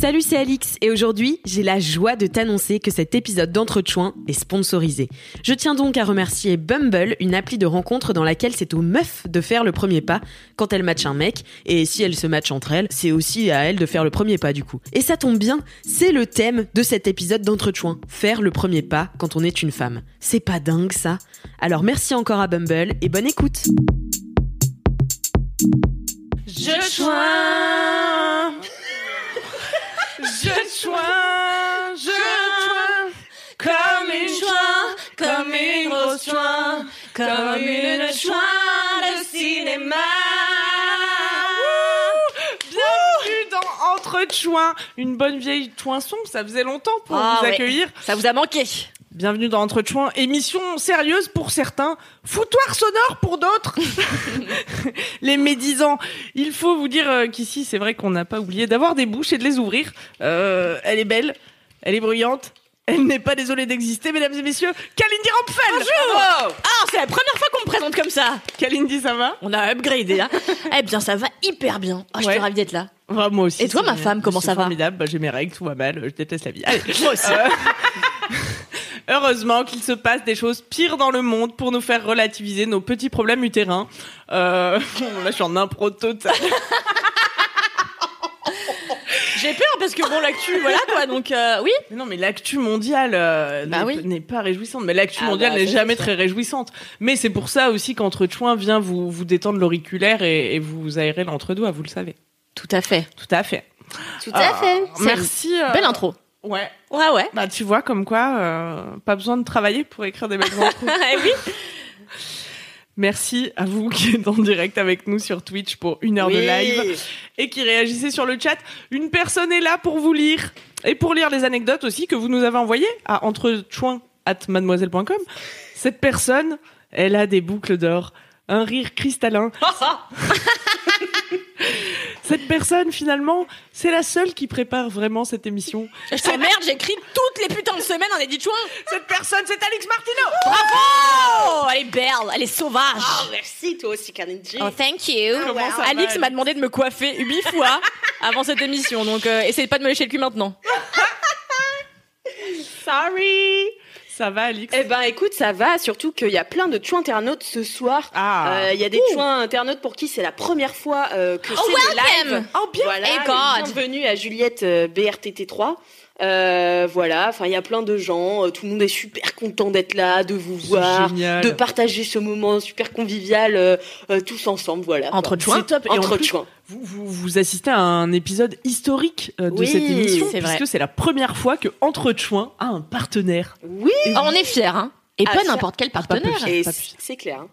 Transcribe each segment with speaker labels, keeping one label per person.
Speaker 1: Salut, c'est Alix et aujourd'hui, j'ai la joie de t'annoncer que cet épisode d'Entrechoin est sponsorisé. Je tiens donc à remercier Bumble, une appli de rencontre dans laquelle c'est aux meufs de faire le premier pas quand elles matchent un mec et si elles se matchent entre elles, c'est aussi à elles de faire le premier pas du coup. Et ça tombe bien, c'est le thème de cet épisode d'Entrechoin, faire le premier pas quand on est une femme. C'est pas dingue ça? Alors merci encore à Bumble et bonne écoute.
Speaker 2: Je choins Je choins Je choins Comme une choix Comme une grosse choix Comme une choix de cinéma Bienvenue dans Entre Chouins, une bonne vieille chouinson, ça faisait longtemps pour
Speaker 3: Ah
Speaker 2: vous
Speaker 3: ouais.
Speaker 2: accueillir.
Speaker 3: Ça vous a manqué.
Speaker 2: Bienvenue dans Entre Chouins, émission sérieuse pour certains, foutoir sonore pour d'autres. les médisants. Il faut vous dire euh, qu'ici, c'est vrai qu'on n'a pas oublié d'avoir des bouches et de les ouvrir. Euh, elle est belle, elle est bruyante. Elle n'est pas désolée d'exister, mesdames et messieurs. Kalindi Rampfel
Speaker 3: Bonjour Ah, c'est la première fois qu'on me présente comme ça
Speaker 2: Kalindi, ça va?
Speaker 3: On a upgradé là. eh bien, ça va hyper bien. Oh, je
Speaker 2: Ouais.
Speaker 3: suis ravie d'être là.
Speaker 2: Bah, Moi aussi.
Speaker 3: Et toi, ma femme, comment ça va?
Speaker 2: formidable. Bah, J'ai mes règles, tout va mal. Je déteste la vie. Allez.
Speaker 3: Moi aussi.
Speaker 2: Euh, Heureusement qu'il se passe des choses pires dans le monde pour nous faire relativiser nos petits problèmes utérins. Euh, là, je suis en impro total.
Speaker 3: J'ai peur parce que bon, l'actu, voilà quoi. Donc, euh, oui.
Speaker 2: Mais non, mais l'actu mondiale euh,
Speaker 3: Bah
Speaker 2: n'est
Speaker 3: oui.
Speaker 2: n'est pas réjouissante. Mais l'actu
Speaker 3: Ah
Speaker 2: mondiale
Speaker 3: bah,
Speaker 2: n'est jamais très réjouissante. Mais c'est pour ça aussi qu'Entre Chouins vient vous, vous détendre l'auriculaire et, et vous aérer l'entre-doigt, vous le savez.
Speaker 3: Tout à fait.
Speaker 2: Tout à fait.
Speaker 3: Tout
Speaker 2: Ah,
Speaker 3: C'est
Speaker 2: Merci.
Speaker 3: une
Speaker 2: euh,
Speaker 3: Belle intro.
Speaker 2: Ouais.
Speaker 3: Ouais, ouais.
Speaker 2: Bah, tu vois, comme quoi, euh, pas besoin de travailler pour écrire des belles intros.
Speaker 3: Eh oui.
Speaker 2: Merci à vous qui êtes en direct avec nous sur Twitch pour une heure de live et qui réagissez sur le chat. Une personne est là pour vous lire et pour lire les anecdotes aussi que vous nous avez envoyées à entrechoin at mademoiselle.com. Cette personne, elle a des boucles d'or, un rire cristallin. Cette personne, finalement, c'est la seule qui prépare vraiment cette émission.
Speaker 3: Je t'emmerde, j'écris toutes les putains de semaines en édit chouin.
Speaker 2: Cette personne, c'est Alix Martineau
Speaker 3: Bravo Elle est belle, elle est sauvage.
Speaker 4: Oh, merci, toi aussi, Kalindi.
Speaker 3: Oh, thank you. Alix m'a demandé de me coiffer huit fois avant cette émission, donc euh, essayez pas de me lécher le cul maintenant.
Speaker 2: Sorry Ça va, Alix?
Speaker 4: Eh ben, écoute, ça va, surtout qu'il y a plein de chouins internautes ce soir.
Speaker 2: Ah
Speaker 4: Euh, Il y a des chouins internautes pour qui c'est la première fois euh, que c'est le live.
Speaker 3: Oh bien
Speaker 4: Voilà,
Speaker 3: God.
Speaker 4: bienvenue à Juliette euh, BRTT3. Euh, voilà, enfin il y a plein de gens, euh, tout le monde est super content d'être là, de vous voir,
Speaker 2: Génial.
Speaker 4: de partager ce moment super convivial euh, euh, tous ensemble, voilà.
Speaker 3: Entre
Speaker 4: quoi.
Speaker 2: C'est top. Et en
Speaker 4: Entre
Speaker 2: plus,
Speaker 4: chouins.
Speaker 2: Vous, vous, vous assistez à un épisode historique de
Speaker 4: Oui,
Speaker 2: cette émission,
Speaker 3: c'est vrai.
Speaker 2: puisque c'est la première fois que Entre a un partenaire.
Speaker 4: Oui,
Speaker 3: on est fiers, hein. Et
Speaker 4: Ah,
Speaker 3: pas
Speaker 4: fiers.
Speaker 3: n'importe quel
Speaker 2: pas
Speaker 3: partenaire.
Speaker 2: plus.
Speaker 4: et
Speaker 2: pas
Speaker 4: c-
Speaker 2: plus.
Speaker 4: c'est clair. hein.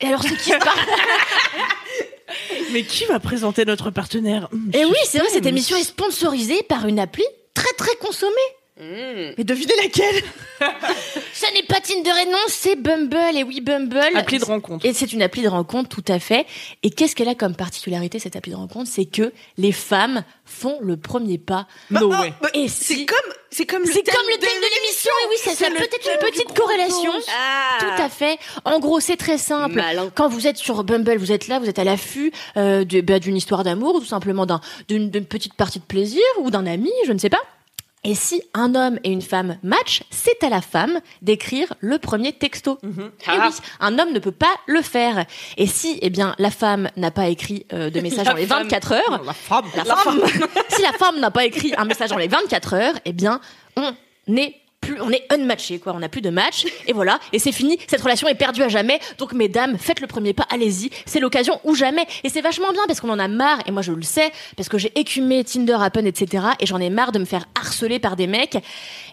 Speaker 3: Et alors c'est qui ce
Speaker 2: Mais qui va présenter notre partenaire? Hum,
Speaker 3: Et Eh oui, c'est vrai, cette émission est sponsorisée par une appli très très consommée.
Speaker 4: Mmh.
Speaker 3: Mais devinez laquelle? Ce n'est pas Tinder et non, c'est Bumble. Et oui, Bumble.
Speaker 2: Appli de rencontre.
Speaker 3: Et c'est une appli de rencontre, tout à fait. Et qu'est-ce qu'elle a comme particularité, cette appli de rencontre? C'est que les femmes font le premier pas.
Speaker 2: No
Speaker 4: Bah,
Speaker 2: way.
Speaker 4: bah,
Speaker 3: Et
Speaker 4: c'est
Speaker 3: si-
Speaker 4: comme c'est comme le
Speaker 3: C'est
Speaker 4: thème
Speaker 3: comme le thème de l'émission, et oui, ça, ça
Speaker 2: C'est
Speaker 3: peut-être une petite corrélation.
Speaker 4: Ah.
Speaker 3: Tout à fait. En gros, c'est très simple.
Speaker 4: Malin.
Speaker 3: Quand vous êtes sur Bumble, vous êtes là, vous êtes à l'affût euh, de- bah, d'une histoire d'amour, ou tout simplement d'un- d'une d'une petite partie de plaisir, ou d'un ami, je ne sais pas. Et si un homme et une femme matchent, c'est à la femme d'écrire le premier texto.
Speaker 2: Mhm.
Speaker 3: Et
Speaker 4: Ah.
Speaker 3: oui, un homme ne peut pas le faire. Et si, eh bien, la femme n'a pas écrit euh, de message dans les
Speaker 4: femme.
Speaker 3: 24 heures,
Speaker 2: La femme.
Speaker 3: la femme. si la femme n'a pas écrit un message dans les 24 heures, eh bien, on n'est plus, on est unmatché, quoi. On n'a plus de match. Et voilà. Et c'est fini. Cette relation est perdue à jamais. Donc, mesdames, faites le premier pas. Allez-y. C'est l'occasion ou jamais. Et c'est vachement bien parce qu'on en a marre. Et moi, je le sais. Parce que j'ai écumé Tinder, Happen, etc. Et j'en ai marre de me faire harceler par des mecs,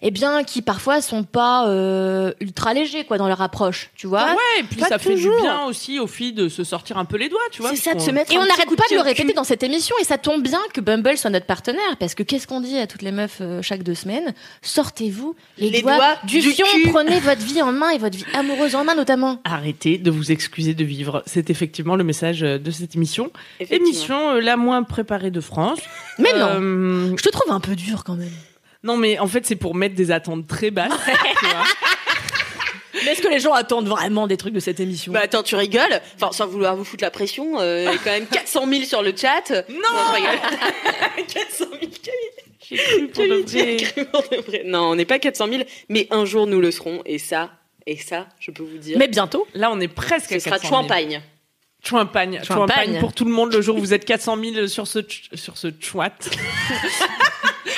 Speaker 3: eh bien, qui parfois sont pas, euh, ultra légers, quoi, dans leur approche. Tu vois?
Speaker 2: Ouais, et puis
Speaker 4: Pas
Speaker 2: ça fait du bien aussi aux filles de se sortir un peu les doigts, tu vois.
Speaker 4: C'est ça, de se mettre
Speaker 3: Et on n'arrête pas de le répéter dans cette émission et ça tombe bien que Bumble soit notre partenaire parce que qu'est-ce qu'on dit à toutes les meufs euh, chaque deux semaines? Sortez-vous les,
Speaker 4: Les
Speaker 3: doigts,
Speaker 4: doigts
Speaker 3: du,
Speaker 4: du
Speaker 3: fion,
Speaker 4: cul.
Speaker 3: prenez votre vie en main et votre vie amoureuse en main notamment.
Speaker 2: Arrêtez de vous excuser de vivre. C'est effectivement le message euh, de cette émission. Émission euh, la moins préparée de France.
Speaker 3: Mais non,
Speaker 2: Euh,
Speaker 3: je te trouve un peu dur quand même.
Speaker 2: non, mais en fait, c'est pour mettre des attentes très basses. tu vois.
Speaker 3: Mais est-ce que les gens attendent vraiment des trucs de cette émission?
Speaker 4: Bah attends, tu rigoles? Enfin, sans vouloir vous foutre la pression, euh, il y a quand même 400 000 sur le chat. Non, je rigole. 400 000
Speaker 2: Cru pour de vrai.
Speaker 4: cru pour de vrai. Non, on n'est pas 400 000, mais un jour nous le serons. Et ça, et ça, je peux vous dire,
Speaker 3: Mais bientôt.
Speaker 2: Là, on est presque
Speaker 4: ce
Speaker 2: à
Speaker 4: sera
Speaker 2: 400 000.
Speaker 4: champagne.
Speaker 2: Champagne.
Speaker 3: Champagne.
Speaker 2: Champagne pour tout le monde le jour où vous êtes 400 000 sur ce, sur ce chouat.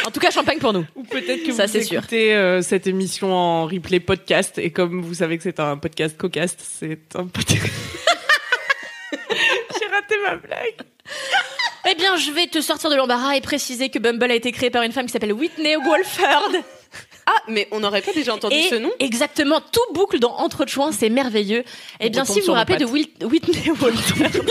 Speaker 3: En tout cas, champagne pour nous.
Speaker 2: Ou peut-être que
Speaker 3: Ça,
Speaker 2: vous écoutez euh, cette émission en replay podcast. Et comme vous savez que c'est un podcast cocaste, c'est un podcast. Ma blague.
Speaker 3: Eh bien, je vais te sortir de l'embarras et préciser que Bumble a été créé par une femme qui s'appelle Whitney Wolford.
Speaker 4: Ah, mais on n'aurait pas déjà entendu
Speaker 3: Et
Speaker 4: ce nom?
Speaker 3: exactement, tout boucle dans Entre Chouins, c'est merveilleux. Eh bien, si vous vous rappelez de Whitney Wolford.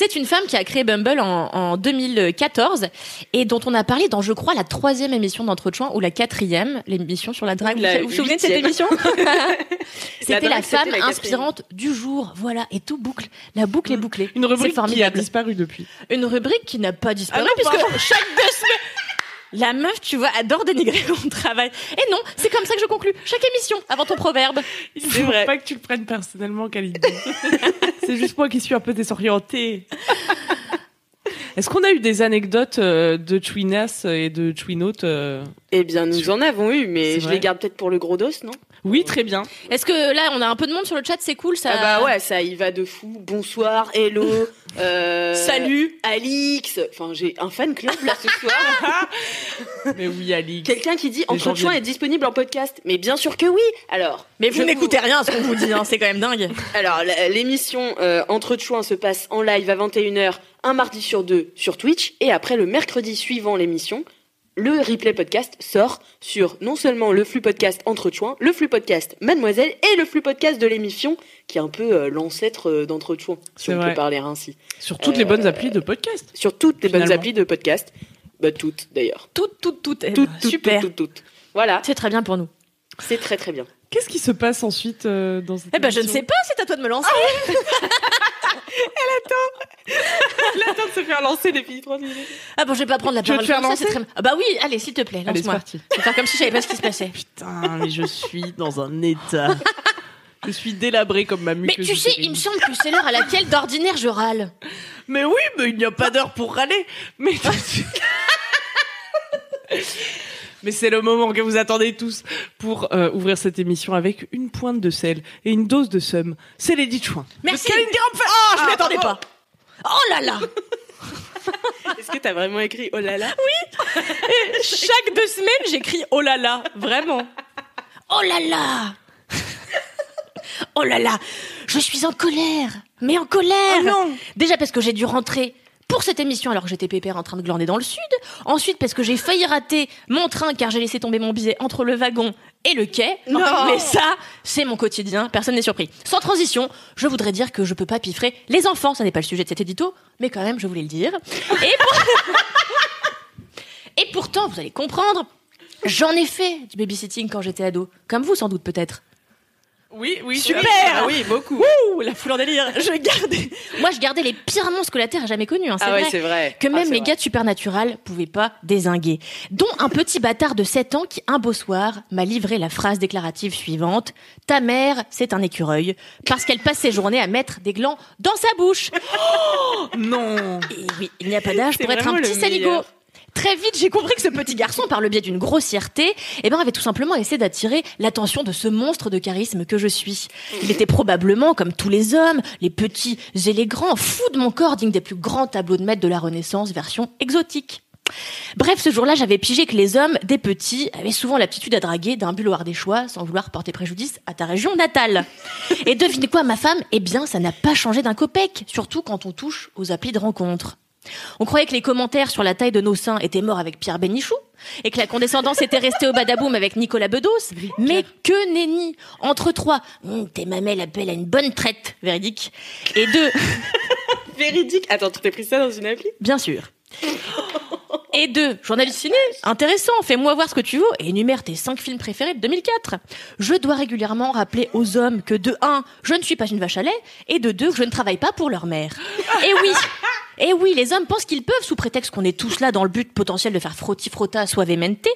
Speaker 3: C'est une femme qui a créé Bumble en, en 2014 et dont on a parlé dans, je crois, la troisième émission d'Entre Chouins ou la quatrième, l'émission sur la drague.
Speaker 4: La
Speaker 3: vous vous souvenez de cette émission C'était la femme
Speaker 4: la
Speaker 3: inspirante du jour. Voilà, et tout boucle. La boucle est bouclée.
Speaker 2: Une rubrique qui a disparu depuis.
Speaker 3: Une rubrique qui n'a pas disparu
Speaker 2: Ah non,
Speaker 3: puisque chaque deux semaines. La meuf, tu vois, adore dénigrer mon travail. Et non, c'est comme ça que je conclue chaque émission avant ton proverbe.
Speaker 2: Il
Speaker 4: C'est
Speaker 2: faut
Speaker 4: vrai.
Speaker 2: pas que tu le prennes personnellement, Khalid. c'est juste moi qui suis un peu désorientée. Est-ce qu'on a eu des anecdotes euh, de Twinas et de Twinote euh
Speaker 4: Eh bien, nous en avons eu, mais je les garde peut-être pour le gros dos, non?
Speaker 2: Oui, très bien.
Speaker 3: Est-ce que là, on a un peu de monde sur le chat, c'est cool ça
Speaker 4: Ah bah ouais, ça y va de fou. Bonsoir, hello, euh,
Speaker 3: Salut
Speaker 4: Alix. Enfin, j'ai un fan club là ce soir.
Speaker 2: Mais oui, Alix.
Speaker 4: Quelqu'un qui dit
Speaker 2: Les
Speaker 4: Entre
Speaker 2: gens
Speaker 4: Chouins
Speaker 2: viennent.
Speaker 4: est disponible en podcast. Mais bien sûr que oui. Alors,
Speaker 3: Mais vous
Speaker 4: je
Speaker 3: n'écoutez rien à ce qu'on vous dit, hein, c'est quand même dingue.
Speaker 4: Alors, l'émission euh, Entre Chouins se passe en live à 21h, un mardi sur deux sur Twitch. Et après, le mercredi suivant l'émission, le replay podcast sort sur non seulement le flux podcast Entre Chouins, le flux podcast Mademoiselle et le flux podcast de l'émission, qui est un peu euh, l'ancêtre euh, d'Entre Chouins, si on
Speaker 2: vrai.
Speaker 4: peut parler ainsi.
Speaker 2: Sur toutes les
Speaker 4: Euh,
Speaker 2: bonnes applis de podcast.
Speaker 4: Sur toutes les bonnes applis de podcast. Bah, toutes d'ailleurs.
Speaker 3: Toutes, toutes, toutes. Eh
Speaker 4: Toutes,
Speaker 3: ben,
Speaker 4: toutes,
Speaker 3: Super.
Speaker 4: toutes, toutes, toutes. Voilà,
Speaker 3: C'est très bien pour nous.
Speaker 4: c'est très très bien.
Speaker 2: Qu'est-ce qui se passe ensuite euh, dans cette
Speaker 3: Eh ben, je ne sais pas, c'est à toi de me lancer.
Speaker 4: Attends de se faire lancer les filles 3 minutes.
Speaker 3: Ah bon, je vais pas prendre la
Speaker 2: Tu veux
Speaker 3: parole comme ça, c'est
Speaker 2: lancer
Speaker 3: très... Ah bah oui, allez, s'il te plaît,
Speaker 2: Allez, c'est
Speaker 3: lance-moi.
Speaker 2: parti.
Speaker 3: Je vais faire comme si je savais pas ce qui se passait.
Speaker 2: Putain, mais je suis dans un état. Je suis délabrée comme ma
Speaker 3: Mais tu sais, il me semble que c'est l'heure à laquelle d'ordinaire je râle.
Speaker 2: Mais oui, mais il n'y a pas d'heure pour râler. Mais Mais c'est le moment que vous attendez tous pour euh, ouvrir cette émission avec une pointe de sel et une dose de seum. C'est Lady Chouin.
Speaker 3: Merci. Oh, je
Speaker 2: Ah,
Speaker 3: m'y attendais
Speaker 2: bravo.
Speaker 3: pas. Oh là là
Speaker 4: Est-ce que t'as vraiment écrit oh là là?
Speaker 3: Chaque deux semaines, j'écris oh là là, vraiment. Oh là là Oh là là Je suis en colère Mais en colère
Speaker 2: Oh non
Speaker 3: Déjà parce que j'ai dû rentrer pour cette émission alors que j'étais pépère en train de glander dans le sud. Ensuite parce que j'ai failli rater mon train car j'ai laissé tomber mon billet entre le wagon et le quai.
Speaker 4: Non.
Speaker 3: Mais ça, c'est mon quotidien, personne n'est surpris. Sans transition, je voudrais dire que je peux pas piffrer les enfants, ça n'est pas le sujet de cet édito, mais quand même, je voulais le dire. Et, pour- et pourtant, vous allez comprendre, j'en ai fait du babysitting quand j'étais ado, comme vous sans doute peut-être.
Speaker 2: Oui, oui.
Speaker 3: Super.
Speaker 4: Ah oui, beaucoup.
Speaker 3: Ouh, la foule en délire. Je gardais. Moi, je gardais les pires monstres que la Terre a jamais connus. Hein, c'est
Speaker 4: Ah ouais,
Speaker 3: vrai.
Speaker 4: c'est vrai.
Speaker 3: Que
Speaker 4: Ah,
Speaker 3: même les
Speaker 4: vrai.
Speaker 3: gars de Supernatural pouvaient pas désinguer. Dont un petit bâtard de 7 ans qui, un beau soir, m'a livré la phrase déclarative suivante. Ta mère, c'est un écureuil. Parce qu'elle passe ses journées à mettre des glands dans sa bouche.
Speaker 2: Non.
Speaker 3: Et oui, il n'y a pas d'âge pour être un petit saligo.
Speaker 4: meilleur.
Speaker 3: Très vite, j'ai compris que ce petit garçon, par le biais d'une grossièreté, eh ben, avait tout simplement essayé d'attirer l'attention de ce monstre de charisme que je suis. Il était probablement, comme tous les hommes, les petits et les grands, fou de mon corps, digne des plus grands tableaux de maître de la Renaissance, version exotique. Bref, ce jour-là, j'avais pigé que les hommes, des petits, avaient souvent l'aptitude à draguer d'un but au choix sans vouloir porter préjudice à ta région natale. Et devinez quoi, ma femme? Eh bien, ça n'a pas changé d'un copec, surtout quand on touche aux applis de rencontre. On croyait que les commentaires sur la taille de nos seins étaient morts avec Pierre Bénichou et que la condescendance était restée au badaboum avec Nicolas Bedos. Mais que nenni Entre trois, Hum, tes mamelles appellent à une bonne traite, véridique. Et deux,
Speaker 4: Véridique. Attends, tu t'es pris ça dans une appli?
Speaker 3: Bien sûr. Et deux, journaliste ciné, intéressant, fais-moi voir ce que tu veux et énumère tes cinq films préférés de 2004. Je dois régulièrement rappeler aux hommes que de un, je ne suis pas une vache à lait, et de deux, que je ne travaille pas pour leur mère. Et oui, Et oui, les hommes pensent qu'ils peuvent, sous prétexte qu'on est tous là dans le but potentiel de faire frotti-frotta suavemente,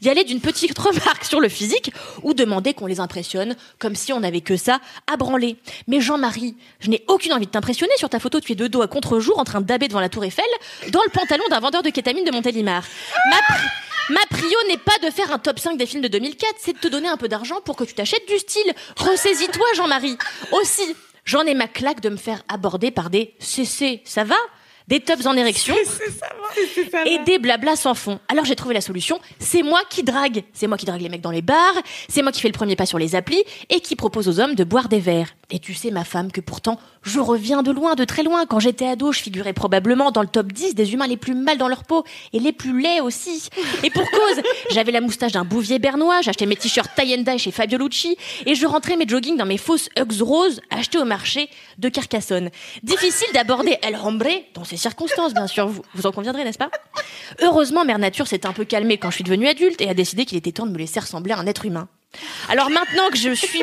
Speaker 3: y aller d'une petite remarque sur le physique ou demander qu'on les impressionne comme si on n'avait que ça à branler. Mais Jean-Marie, je n'ai aucune envie de t'impressionner. Sur ta photo, tu es de dos à contre-jour en train daber devant la tour Eiffel dans le pantalon d'un vendeur de kétamine de Ma, pri- ma prio n'est pas de faire un top 5 des films de 2004, c'est de te donner un peu d'argent pour que tu t'achètes du style. Ressaisis-toi, Jean-Marie. Aussi, j'en ai ma claque de me faire aborder par des CC, ça va? Des tops en érection et des blablas sans fond. Alors j'ai trouvé la solution, c'est moi qui drague. C'est moi qui drague les mecs dans les bars, c'est moi qui fais le premier pas sur les applis et qui propose aux hommes de boire des verres. Et tu sais ma femme que pourtant, je reviens de loin, de très loin. Quand j'étais ado, je figurais probablement dans le top 10 des humains les plus mal dans leur peau et les plus laids aussi. Et pour cause, j'avais la moustache d'un bouvier bernois, j'achetais mes t-shirts tie and dye chez Fabio Lucci et je rentrais mes joggings dans mes fausses Uggs roses achetées au marché de Carcassonne. Difficile d'aborder El Hombre dans ces circonstances, bien sûr, vous, vous en conviendrez, n'est-ce pas? Heureusement, Mère Nature s'est un peu calmée quand je suis devenue adulte et a décidé qu'il était temps de me laisser ressembler à un être humain. Alors maintenant que je suis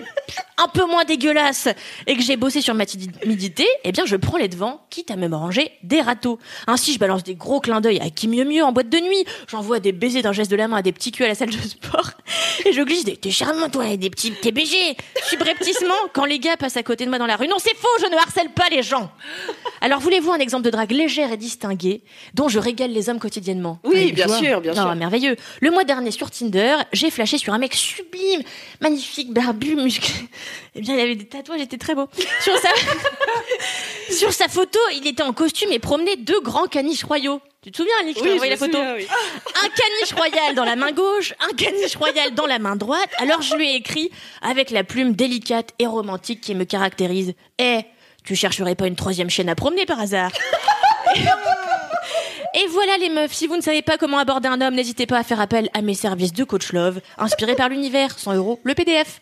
Speaker 3: un peu moins dégueulasse et que j'ai bossé sur ma timidité, eh bien je prends les devants, quitte à me ranger des râteaux. Ainsi, je balance des gros clins d'œil à qui mieux mieux en boîte de nuit. J'envoie des baisers d'un geste de la main à des petits culs à la salle de sport. Et je glisse des t'es charmant toi et des petits TBG. Subrepticement quand les gars passent à côté de moi dans la rue. Non, c'est faux, je ne harcèle pas les gens. Alors voulez-vous un exemple de drague légère et distinguée dont je régale les hommes quotidiennement?
Speaker 4: Oui, bien sûr, bien
Speaker 3: Non,
Speaker 4: sûr.
Speaker 3: merveilleux. Le mois dernier sur Tinder, j'ai flashé sur un mec sublime, magnifique, barbu, musclé. Eh bien, il avait des tatouages, il était très beau. Sur sa, sur sa photo, il était en costume et promenait deux grands caniches royaux. Tu te souviens, m'as
Speaker 4: Oui,
Speaker 3: la photo
Speaker 4: souviens, oui.
Speaker 3: un caniche royal dans la main gauche, un caniche royal dans la main droite. Alors je lui ai écrit avec la plume délicate et romantique qui me caractérise. Eh, tu chercherais pas une troisième chaîne à promener par hasard? Et voilà les meufs, si vous ne savez pas comment aborder un homme, n'hésitez pas à faire appel à mes services de coach love, inspirés par l'univers, 100 euros, le PDF.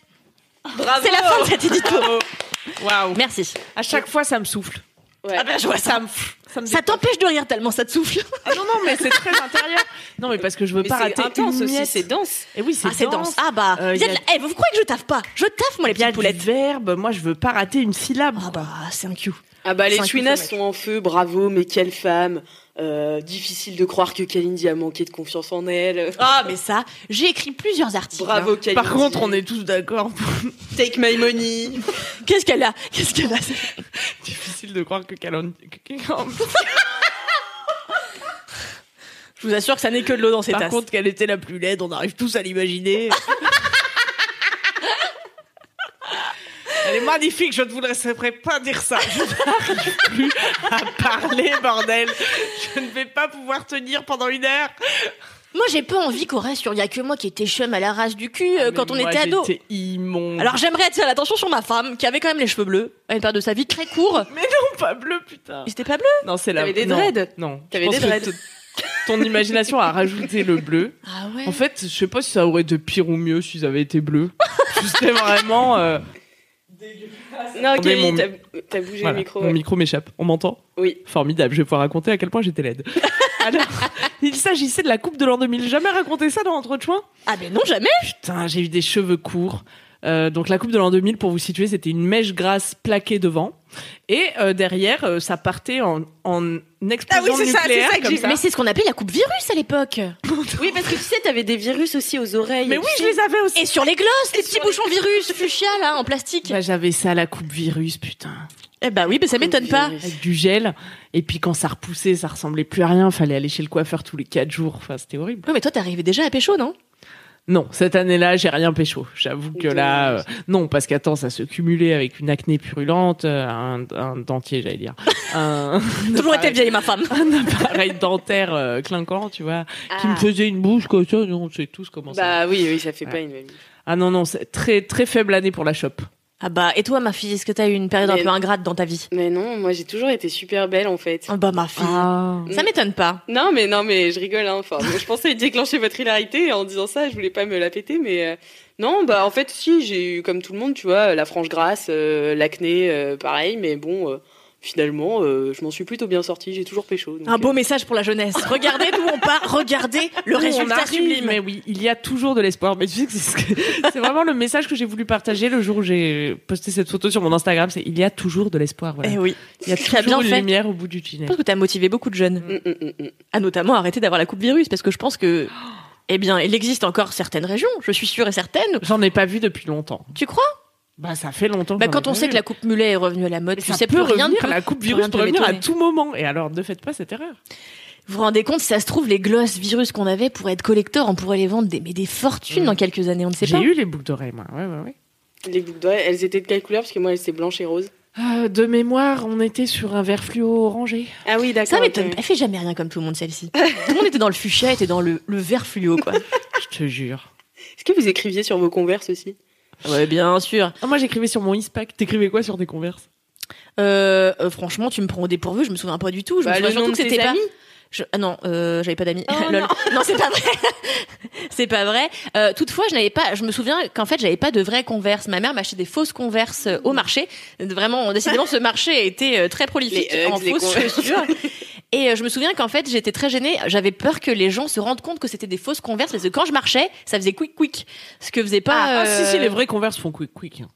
Speaker 4: Bravo.
Speaker 3: C'est la fin de cet édito.
Speaker 2: Bravo. Waouh.
Speaker 3: Merci.
Speaker 2: À chaque fois, ça me souffle.
Speaker 4: Ouais.
Speaker 3: Ah ben je vois ça.
Speaker 2: Ça me, ça me
Speaker 3: Ça t'empêche de rire tellement ça te souffle.
Speaker 2: Ah non, non, mais c'est très intérieur. Non, mais parce que je veux
Speaker 4: Mais
Speaker 2: pas
Speaker 4: c'est
Speaker 2: rater
Speaker 4: intense
Speaker 2: une
Speaker 4: aussi, c'est dense.
Speaker 2: Et oui, c'est
Speaker 3: Ah c'est dense. Ah bah,
Speaker 2: Euh,
Speaker 3: vous,
Speaker 2: y a-
Speaker 3: eh, vous croyez que je taffe pas? Je taffe moi les petites poulettes.
Speaker 2: verbe. Moi, je veux pas rater une syllabe.
Speaker 3: Ah bah, c'est un cue.
Speaker 4: Ah bah les chouinas sont en feu, bravo, mais quelle femme. Euh, difficile de croire que Kalindi a manqué de confiance en elle.
Speaker 3: Ah, mais ça, j'ai écrit plusieurs articles.
Speaker 4: Bravo
Speaker 3: hein.
Speaker 4: Kalindi.
Speaker 2: Par contre, on est tous d'accord.
Speaker 4: Take my money.
Speaker 3: Qu'est-ce qu'elle a Qu'est-ce qu'elle a
Speaker 2: Difficile de croire que que-
Speaker 3: Je vous assure que ça n'est que de l'eau dans ces
Speaker 2: Par
Speaker 3: tasses.
Speaker 2: contre, qu'elle était la plus laide, on arrive tous à l'imaginer. Elle est magnifique, je ne vous laisserai pas dire ça. Je n'arrive plus à parler, bordel. Je ne vais pas pouvoir tenir pendant une heure.
Speaker 3: Moi, j'ai pas envie qu'on reste sur y a que moi qui était chum à la race du cul euh,
Speaker 2: Ah,
Speaker 3: quand on
Speaker 2: moi,
Speaker 3: était ado.
Speaker 2: J'étais immonde.
Speaker 3: Alors j'aimerais attirer l'attention sur ma femme qui avait quand même les cheveux bleus à une période de sa vie très court.
Speaker 2: Mais non, pas bleu, putain.
Speaker 3: C'était pas bleu?
Speaker 2: Non, c'est la.
Speaker 4: T'avais des
Speaker 2: non,
Speaker 4: dreads?
Speaker 2: Non.
Speaker 4: T'avais
Speaker 2: Je pense
Speaker 4: des dreads.
Speaker 2: Ton imagination a rajouté le bleu.
Speaker 3: Ah ouais?
Speaker 2: En fait, je sais pas si ça aurait été pire ou mieux s'ils avaient été bleus. C'était vraiment. euh,
Speaker 4: Non, Kalindi,
Speaker 2: mon-
Speaker 4: t'as- bougé
Speaker 2: voilà,
Speaker 4: le micro.
Speaker 2: Mon
Speaker 4: ouais.
Speaker 2: micro m'échappe. On m'entend?
Speaker 4: Oui.
Speaker 2: Formidable. Je vais pouvoir raconter à quel point j'étais laide. Alors, il s'agissait de la coupe de l'an 2000. J'ai Jamais raconté ça dans Entre Chouins?
Speaker 3: Ah mais non jamais.
Speaker 2: Putain, j'ai eu des cheveux courts. Euh, donc la coupe de l'an 2000, pour vous situer, c'était une mèche grasse plaquée devant. Et euh, derrière, euh, ça partait en, en explosion
Speaker 4: Ah oui, c'est ça, c'est
Speaker 2: nucléaire
Speaker 4: ça que
Speaker 2: comme ça.
Speaker 3: Mais c'est ce qu'on appelait la coupe virus à l'époque.
Speaker 4: Oui, parce que tu sais, t'avais des virus aussi aux oreilles.
Speaker 2: Mais oui, je
Speaker 4: sais.
Speaker 2: les avais aussi.
Speaker 3: Et sur les glosses, les petits bouchons virus fuchsia là en plastique.
Speaker 2: Bah, j'avais ça, la coupe virus, putain.
Speaker 3: Eh bah oui, mais ça m'étonne pas.
Speaker 2: Avec du gel. Et puis quand ça repoussait, ça ressemblait plus à rien. Fallait aller chez le coiffeur tous les quatre jours. Enfin, c'était horrible.
Speaker 3: Oui, mais toi t'arrivais déjà à pécho, non?
Speaker 2: Non, cette année-là, j'ai rien pécho. J'avoue que là, euh, non, parce qu'attends, ça se cumulait avec une acné purulente, euh, un, un dentier, j'allais dire, un,
Speaker 3: Toujours été vieille ma femme.
Speaker 2: un appareil dentaire euh, clinquant, tu vois, qui
Speaker 4: Ah.
Speaker 2: me faisait une bouche comme ça. On sait tous comment ça.
Speaker 4: Bah oui, oui, ça fait
Speaker 2: Ouais.
Speaker 4: pas une.
Speaker 2: Ah non, non, c'est très très faible année pour la shop.
Speaker 3: Ah bah et toi ma fille, est-ce que t'as eu une période un peu ingrate dans ta vie?
Speaker 4: Mais non, moi j'ai toujours été super belle en fait.
Speaker 3: Ah bah ma fille.
Speaker 2: Ah.
Speaker 3: Ça m'étonne pas.
Speaker 4: Non, mais non, mais je rigole. Hein. Enfin, je pensais déclencher votre hilarité en disant ça. Je voulais pas me la péter, mais euh, non, bah en fait, si j'ai eu comme tout le monde, tu vois, la frange grasse, euh, l'acné, euh, pareil. Mais bon, euh, finalement, euh, je m'en suis plutôt bien sortie. J'ai toujours pécho. donc,
Speaker 3: Un beau
Speaker 4: euh,
Speaker 3: message pour la jeunesse. Regardez d'où on part, regardez le résultat sublime.
Speaker 2: Mais oui, il y a toujours de l'espoir. Mais tu sais que c'est ce vraiment le message que j'ai voulu partager le jour où j'ai posté cette photo sur mon Instagram. C'est il y a toujours de l'espoir. Voilà.
Speaker 3: Eh oui.
Speaker 2: Il y a toujours
Speaker 3: bien
Speaker 2: une
Speaker 3: fait.
Speaker 2: lumière au bout du
Speaker 3: Je
Speaker 2: tunnel.
Speaker 3: pense que tu as motivé beaucoup de jeunes
Speaker 4: mm, mm, mm, mm.
Speaker 3: à notamment arrêter d'avoir la coupe virus parce que je pense que eh bien, il existe encore certaines régions, je suis sûre et certaine.
Speaker 2: J'en ai pas vu depuis longtemps.
Speaker 3: Tu crois?
Speaker 2: Bah ça fait longtemps. que
Speaker 3: Bah quand on sait que la coupe mulet est revenue à la mode, tu
Speaker 2: ça
Speaker 3: sais
Speaker 2: peut
Speaker 3: plus rien de plus.
Speaker 2: la coupe virus peut revenir à tout moment. Et alors ne faites pas cette erreur.
Speaker 3: Vous vous rendez compte, si ça se trouve, les glosses virus qu'on avait pour être collector, on pourrait les vendre des, mais des fortunes
Speaker 2: Mm.
Speaker 3: dans quelques années, on ne sait
Speaker 2: J'ai
Speaker 3: pas.
Speaker 2: eu les boucles d'oreilles moi. Ouais ouais ouais.
Speaker 4: Les boucles d'oreilles, elles étaient de quelle couleur? Parce que moi, elles étaient blanches et roses.
Speaker 2: Euh, de mémoire, on était sur un vert fluo orangé.
Speaker 4: Ah oui, d'accord.
Speaker 3: Ça m'étonne, elle fait jamais rien comme tout le monde celle-ci. tout le monde était dans le fuchsia, était dans le, le vert fluo quoi.
Speaker 2: Je te jure.
Speaker 4: Est-ce que vous écriviez sur vos converses aussi?
Speaker 3: Ouais, bien sûr.
Speaker 2: Ah, moi j'écrivais sur mon ISPAC. T'écrivais quoi sur tes converses?
Speaker 3: Euh, euh, franchement, tu me prends au dépourvu, je me souviens pas du tout. Je
Speaker 4: Bah,
Speaker 3: me souviens
Speaker 4: le nom
Speaker 3: surtout
Speaker 4: de
Speaker 3: que c'était pas. Je- Ah non, euh, j'avais pas d'amis.
Speaker 4: Oh
Speaker 3: Lol.
Speaker 4: non.
Speaker 3: non, c'est pas vrai. c'est pas vrai. Euh, toutefois, je n'avais pas. Je me souviens qu'en fait, j'avais pas de vraies converses. Ma mère m'achetait des fausses converses euh, au marché. Vraiment, décidément, ce marché a été euh, très prolifique
Speaker 4: Les
Speaker 3: en fausses chaussures. Et euh, je me souviens qu'en fait, j'étais très gênée. J'avais peur que les gens se rendent compte que c'était des fausses converses parce que quand je marchais, ça faisait quick quick. Ce que faisait pas.
Speaker 2: Ah, si si,
Speaker 3: euh,
Speaker 2: les vraies converses font quick quick. hein.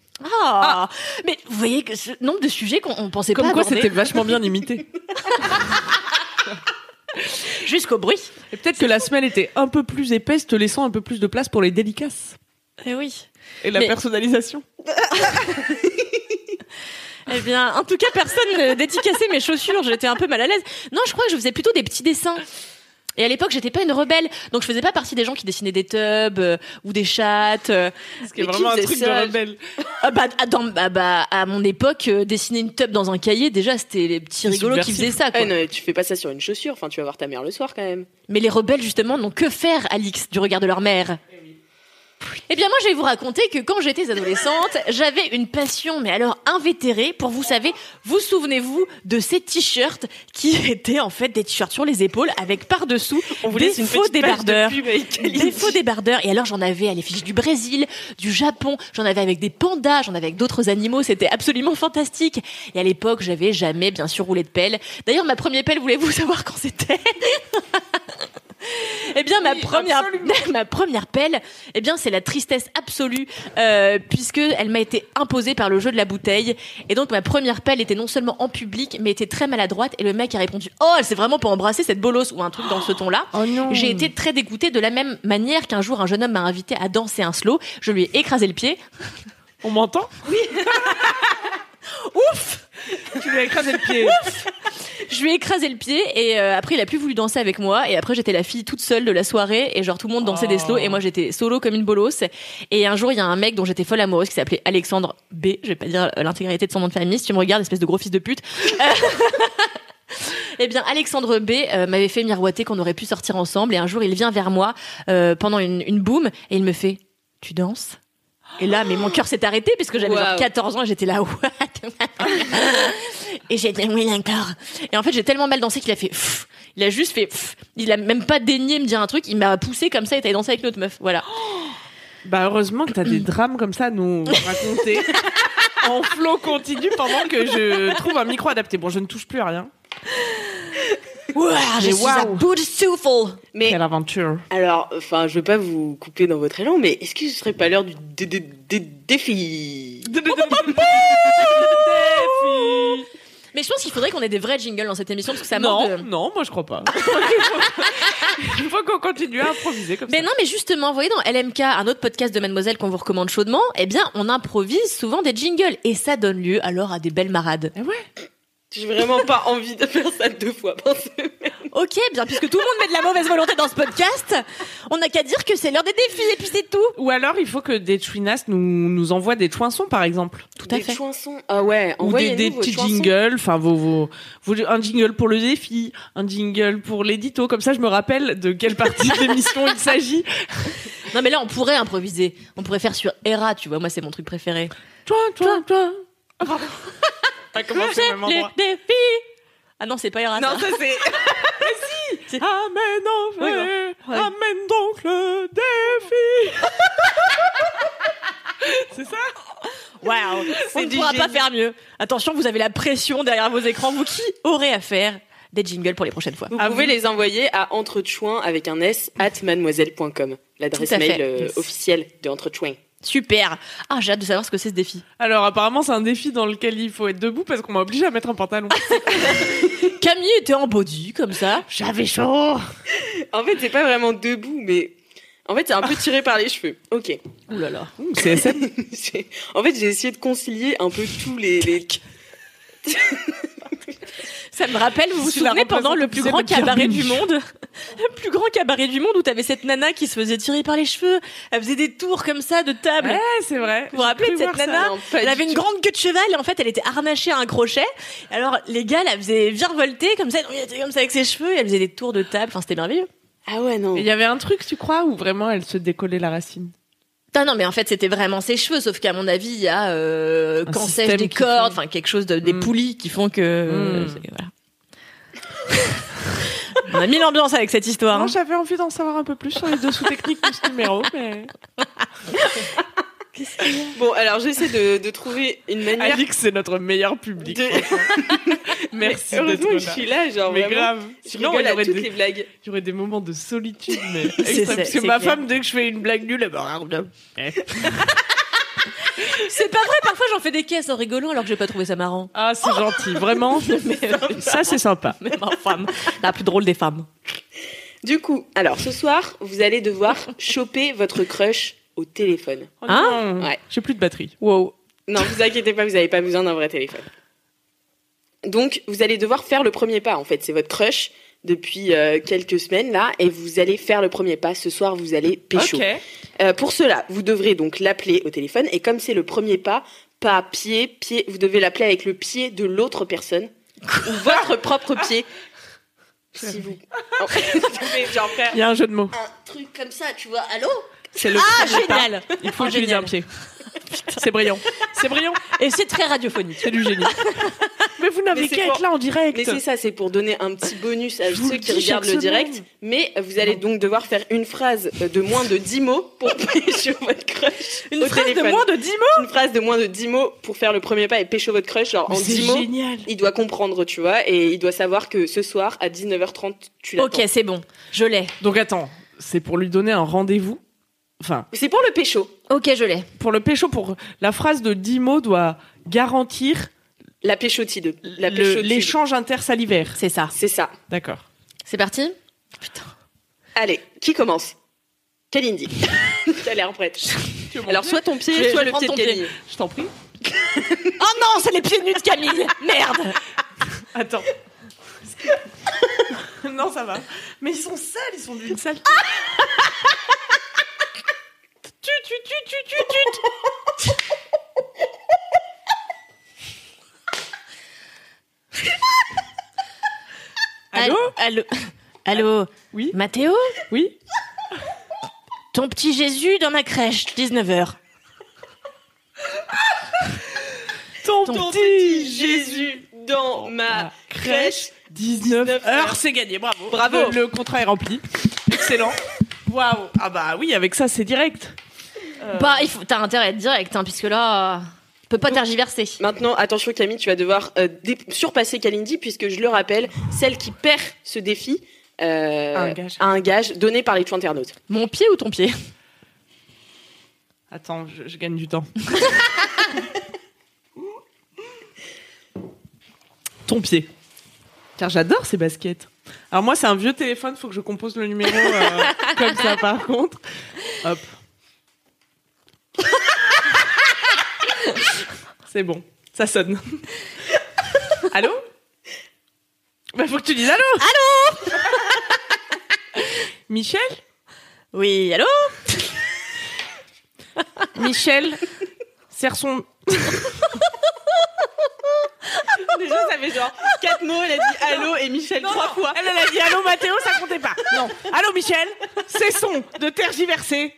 Speaker 3: Ah, mais vous voyez que ce nombre de sujets qu'on on pensait
Speaker 2: Comme
Speaker 3: pas
Speaker 2: quoi
Speaker 3: aborder
Speaker 2: c'était vachement bien imité.
Speaker 3: jusqu'au bruit.
Speaker 2: Et peut-être que la semelle était un peu plus épaisse, te laissant un peu plus de place pour les délicaces
Speaker 3: Eh oui.
Speaker 2: et la
Speaker 3: Mais-
Speaker 2: personnalisation.
Speaker 3: Eh bien, en tout cas, personne ne dédicaçait mes chaussures. J'étais un peu mal à l'aise. Non, je crois que je faisais plutôt des petits dessins. Et à l'époque, j'étais pas une rebelle, donc je faisais pas partie des gens qui dessinaient des tubs euh, ou des chattes. euh.
Speaker 2: Ce qui est
Speaker 4: Mais
Speaker 2: vraiment un truc de rebelle.
Speaker 3: Ah bah, à- dans- bah, bah, à mon époque, euh, dessiner une tub dans un cahier, déjà, c'était les petits rigolos qui faisaient ça. Quoi.
Speaker 4: Ah non, tu fais pas ça sur une chaussure. Enfin, tu vas voir ta mère le soir quand même.
Speaker 3: Mais les rebelles, justement, n'ont que faire, Alix, du regard de leur mère. Eh bien, moi, je vais vous raconter que quand j'étais adolescente, j'avais une passion, mais alors invétérée, pour vous savez, vous souvenez-vous de ces t-shirts qui étaient en fait des t-shirts sur les épaules avec par-dessous des faux
Speaker 4: de
Speaker 3: débardeurs. Des faux débardeurs. Et alors, j'en avais à l'effigie du Brésil, du Japon, j'en avais avec des pandas, j'en avais avec d'autres animaux. C'était absolument fantastique. Et à l'époque, j'avais jamais, bien sûr, roulé de pelle. D'ailleurs, ma première pelle, voulez-vous savoir quand c'était? Eh bien, ma première, ma première pelle, eh bien, c'est la tristesse absolue, euh, puisque elle m'a été imposée par le jeu de la bouteille. Et donc, ma première pelle était non seulement en public, mais était très maladroite. Et le mec a répondu, oh, elle s'est vraiment pas embrasser cette bolosse ou un truc dans ce ton-là.
Speaker 2: Oh non.
Speaker 3: J'ai été très dégoûtée de la même manière qu'un jour un jeune homme m'a invité à danser un slow. Je lui ai écrasé le pied.
Speaker 2: On m'entend?
Speaker 3: Ouf
Speaker 2: Tu lui as écrasé le pied.
Speaker 3: Je lui ai écrasé le pied et euh, après il a plus voulu danser avec moi et après j'étais la fille toute seule de la soirée et genre tout le monde dansait des slows et moi j'étais solo comme une bolosse et un jour il y a un mec dont j'étais folle amoureuse qui s'appelait Alexandre B je vais pas dire euh, l'intégralité de son nom de famille si tu me regardes espèce de gros fils de pute Eh bien, Alexandre B euh, m'avait fait miroiter qu'on aurait pu sortir ensemble. Et un jour, il vient vers moi euh, pendant une, une boom et il me fait "Tu danses? Et là, mais mon cœur s'est arrêté puisque j'avais genre
Speaker 4: Waouh.
Speaker 3: 14 ans et j'étais là what? Et j'ai dit oui d'accord. Et en fait, j'ai tellement mal dansé qu'il a fait Pff il a juste fait Pff il a même pas daigné me dire un truc, il m'a poussé comme ça et t'allais danser avec une autre meuf. Voilà.
Speaker 2: Bah heureusement que t'as des drames comme ça à nous raconter en flot continu pendant que je trouve un micro adapté. Bon, je ne touche plus à rien.
Speaker 3: Ouah, je
Speaker 2: Mais
Speaker 3: suis à
Speaker 2: waouh.
Speaker 3: bout de souffle.
Speaker 4: Mais
Speaker 2: Quelle aventure.
Speaker 4: alors, enfin, je veux pas vous couper dans votre élan, mais est-ce que ce serait pas l'heure du dé- dé- dé- défi?
Speaker 3: Mais je pense qu'il faudrait qu'on ait des vrais jingles dans cette émission parce que ça
Speaker 2: non,
Speaker 3: manque de...
Speaker 2: non, moi je crois pas. Il faut qu'on continue à improviser comme
Speaker 3: Mais
Speaker 2: ça.
Speaker 3: non, mais justement, vous voyez dans LMK, un autre podcast de Mademoiselle qu'on vous recommande chaudement, eh bien, on improvise souvent des jingles et ça donne lieu alors à des belles marades.
Speaker 2: Eh ouais.
Speaker 4: J'ai vraiment pas envie de faire ça deux fois par semaine.
Speaker 3: Ok, bien, puisque tout le monde met de la mauvaise volonté dans ce podcast, on n'a qu'à dire que c'est l'heure des défis et puis c'est tout.
Speaker 2: Ou alors il faut que des chouinas nous, nous envoient des chouinsons par exemple.
Speaker 3: Tout à
Speaker 4: des
Speaker 3: fait.
Speaker 4: chansons. Ah ouais,
Speaker 2: Ou des, des petits
Speaker 4: chansons.
Speaker 2: jingles, enfin vos, vos, vos- un jingle pour le défi, un jingle pour l'édito, comme ça je me rappelle de quelle partie de l'émission il s'agit.
Speaker 3: Non, mais là, on pourrait improviser. On pourrait faire sur Era, tu vois, moi, c'est mon truc préféré.
Speaker 2: Toi, toi, toi. Ah, Pas commencé au même
Speaker 3: Les défis Ah non, c'est pas Era,
Speaker 4: Non,
Speaker 3: ça.
Speaker 4: c'est.
Speaker 2: Amène en
Speaker 3: Oui, ouais.
Speaker 2: amène donc le défi. C'est ça
Speaker 3: Waouh, on
Speaker 2: C'est
Speaker 3: ne
Speaker 2: du
Speaker 3: pourra pas
Speaker 2: génie.
Speaker 3: faire mieux. Attention, vous avez la pression derrière vos écrans. Vous qui aurez à faire des jingles pour les prochaines fois
Speaker 4: Vous
Speaker 2: Ah,
Speaker 4: pouvez les envoyer à entrechoin avec un S at mademoiselle.com, l'adresse
Speaker 3: Tout à fait.
Speaker 4: mail euh,
Speaker 2: Yes.
Speaker 4: officielle de Entrechoin.
Speaker 3: Super. Ah, j'ai hâte de savoir ce que c'est ce défi.
Speaker 2: Alors apparemment c'est un défi dans lequel il faut être debout parce qu'on m'a obligé à mettre un pantalon.
Speaker 3: Camille était en body comme ça.
Speaker 2: J'avais chaud.
Speaker 4: En fait, c'est pas vraiment debout, mais en fait, c'est un peu tiré par les cheveux. Ok.
Speaker 3: Ouh là là.
Speaker 2: C'est
Speaker 4: en fait, j'ai essayé de concilier un peu tous les. les...
Speaker 3: Ça me rappelle, vous vous souvenez pendant le plus grand cabaret du monde Le plus grand cabaret du monde où t'avais cette nana qui se faisait tirer par les cheveux. Elle faisait des tours comme ça de table.
Speaker 2: Ouais, c'est vrai.
Speaker 3: Vous vous rappelez de cette
Speaker 2: ça.
Speaker 3: nana
Speaker 4: Non,
Speaker 3: Elle avait une
Speaker 4: tout.
Speaker 3: grande queue de cheval et en fait elle était harnachée à un crochet. Alors les gars la faisaient virevolter comme ça, elle était comme ça avec ses cheveux et elle faisait des tours de table. Enfin c'était merveilleux.
Speaker 4: Ah ouais, non.
Speaker 2: Et Il y avait un truc, tu crois, où vraiment elle se décollait la racine?
Speaker 3: Non, non, mais en fait, c'était vraiment ses cheveux, sauf qu'à mon avis, il y a euh,
Speaker 2: Un
Speaker 3: quand sèche des cordes, enfin quelque chose de, des
Speaker 2: Mm.
Speaker 3: poulies qui font que...
Speaker 2: Mm.
Speaker 3: c'est- voilà. On a mis l'ambiance avec cette histoire.
Speaker 2: Moi,
Speaker 3: hein.
Speaker 2: j'avais envie d'en savoir un peu plus sur les dessous techniques de ce numéro, mais
Speaker 4: Bon, alors j'essaie de, de trouver une manière.
Speaker 2: Alix, c'est notre meilleur public.
Speaker 4: de...
Speaker 2: Merci
Speaker 4: Heureusement
Speaker 2: d'être là.
Speaker 4: je suis là, genre
Speaker 2: Mais
Speaker 4: vraiment.
Speaker 2: grave. Sinon, il y aurait
Speaker 4: toutes
Speaker 2: des-
Speaker 4: les blagues.
Speaker 2: il y aurait des moments de solitude, mais
Speaker 3: c'est-
Speaker 2: Parce que ma
Speaker 3: clair.
Speaker 2: femme, dès que je fais une blague nulle, elle me regarde. Eh.
Speaker 3: C'est pas vrai, parfois j'en fais des caisses en rigolant alors que j'ai pas trouvé ça marrant.
Speaker 2: Ah, c'est gentil, vraiment. Ça, c'est sympa.
Speaker 3: Mais ma femme, la plus drôle des femmes.
Speaker 4: Du coup, alors ce soir, vous allez devoir choper votre crush au téléphone.
Speaker 2: Oh
Speaker 3: Hein
Speaker 2: non,
Speaker 4: Ouais.
Speaker 2: J'ai plus de batterie.
Speaker 3: Wow.
Speaker 4: Non, vous inquiétez pas, vous n'avez pas besoin d'un vrai téléphone. Donc, vous allez devoir faire le premier pas. En fait, c'est votre crush depuis euh, quelques semaines là, et vous allez faire le premier pas. Ce soir, vous allez pécho.
Speaker 2: Ok.
Speaker 4: Euh, pour cela, vous devrez donc l'appeler au téléphone, et comme c'est le premier pas, pas pied, pied, vous devez l'appeler avec le pied de l'autre personne ou votre propre pied. Si vous. Oh,
Speaker 2: Il y a un jeu de mots.
Speaker 4: un truc comme ça, tu vois. Allô?
Speaker 2: C'est le
Speaker 3: Ah,
Speaker 2: premier pas.
Speaker 3: génial
Speaker 2: Il faut
Speaker 3: Oh,
Speaker 2: utiliser
Speaker 3: génial.
Speaker 2: un pied. C'est brillant. C'est brillant.
Speaker 3: Et c'est très radiophonique.
Speaker 2: C'est du génie. Mais vous n'avez qu'à
Speaker 4: pour-
Speaker 2: être là en direct.
Speaker 4: Mais c'est ça, c'est pour donner un petit bonus à
Speaker 2: Je
Speaker 4: ceux qui regardent le direct. Mais vous allez donc devoir faire une phrase de moins de 10 mots pour pécho votre crush.
Speaker 3: Une
Speaker 4: au
Speaker 3: phrase de moins de 10 mots
Speaker 4: Une phrase de moins de 10 mots pour faire le premier pas et pécho votre crush. Genre en
Speaker 2: Mais
Speaker 4: 10
Speaker 2: C'est
Speaker 4: mots,
Speaker 2: génial.
Speaker 4: il doit comprendre, tu vois, et il doit savoir que ce soir à 19h30, tu l'attends.
Speaker 3: Ok, c'est bon. Je l'ai.
Speaker 2: Donc attends, c'est pour lui donner un rendez-vous. Enfin,
Speaker 4: C'est pour le pécho.
Speaker 3: Ok, je l'ai.
Speaker 2: pour le pécho, pour la phrase de 10 mots doit garantir
Speaker 4: La péchotide. La péchotide.
Speaker 2: l'échange intersalivaire.
Speaker 3: C'est ça.
Speaker 4: C'est ça.
Speaker 2: D'accord.
Speaker 3: C'est parti?
Speaker 4: Allez, qui commence? Kalindi. T'as l'air prête. Alors soit ton pied,
Speaker 3: Je
Speaker 4: soit le pied de Camille.
Speaker 2: Je t'en prie.
Speaker 3: Oh non, c'est les pieds nus de Camille Merde
Speaker 2: Attends. non, ça va. Mais ils sont sales, ils sont d'une saleté. tu, tu, tu, tu, tu, tu. Allô
Speaker 3: Allô
Speaker 2: Oui,
Speaker 3: Mathéo
Speaker 2: oui.
Speaker 3: Ton petit Jésus dans ma crèche, 19h.
Speaker 2: Ton,
Speaker 4: Ton
Speaker 2: petit Jésus.
Speaker 4: Dans ma crèche.
Speaker 2: 19
Speaker 4: 19
Speaker 2: heures,
Speaker 4: heures.
Speaker 2: c'est gagné, bravo.
Speaker 4: Bravo.
Speaker 2: Le, le contrat est rempli. Excellent. Waouh. Ah bah oui, avec ça, c'est direct.
Speaker 3: Bah, il faut, t'as intérêt à être direct, hein, puisque là, peut pas tergiverser.
Speaker 4: Maintenant, attention Camille, tu vas devoir euh, surpasser Kalindi puisque je le rappelle, celle qui perd ce défi euh,
Speaker 2: A un gage.
Speaker 4: a un gage donné par les two internautes.
Speaker 3: Mon pied ou ton pied?
Speaker 2: Attends, je, je gagne du temps. Ton pied. Car j'adore ces baskets. Alors moi, c'est un vieux téléphone, faut que je compose le numéro euh, comme ça par contre. Hop. C'est bon, ça sonne. Allô? Bah faut que tu dises allô Allô? Michel?
Speaker 3: Oui, allô?
Speaker 2: Michel serre son
Speaker 4: Déjà, ça fait genre quatre mots, elle a dit allô et Michel trois fois.
Speaker 2: Elle, elle a dit allô Mathéo, ça comptait pas. Non. Allô Michel, cessons de tergiverser.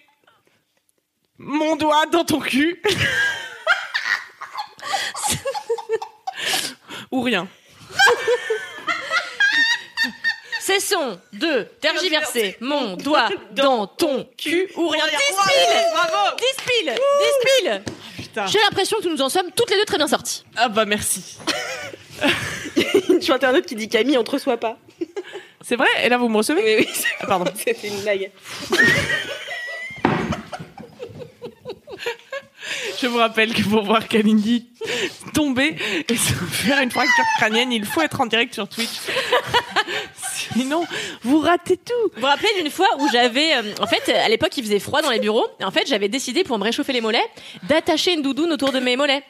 Speaker 2: Mon doigt dans ton cul. Ou rien.
Speaker 3: Cessons de tergiverser mon doigt dans ton cul ou rien. 10 piles
Speaker 4: Bravo
Speaker 3: 10 piles 10 piles
Speaker 2: putain.
Speaker 3: J'ai l'impression que nous en sommes toutes les deux très bien sorties.
Speaker 2: Ah bah merci.
Speaker 4: Sur internet qui dit Camille, on te reçoit pas.
Speaker 2: C'est vrai? Et là, vous me recevez?
Speaker 4: Oui, oui, c'est-
Speaker 2: Ah, pardon.
Speaker 4: c'était une blague.
Speaker 2: Je vous rappelle que pour voir Kalindi tomber et se faire une fracture crânienne, il faut être en direct sur Twitch. Sinon, vous ratez tout.
Speaker 3: Vous vous rappelez d'une fois où j'avais, euh, en fait, à l'époque, il faisait froid dans les bureaux. Et en fait, j'avais décidé pour me réchauffer les mollets d'attacher une doudoune autour de mes mollets.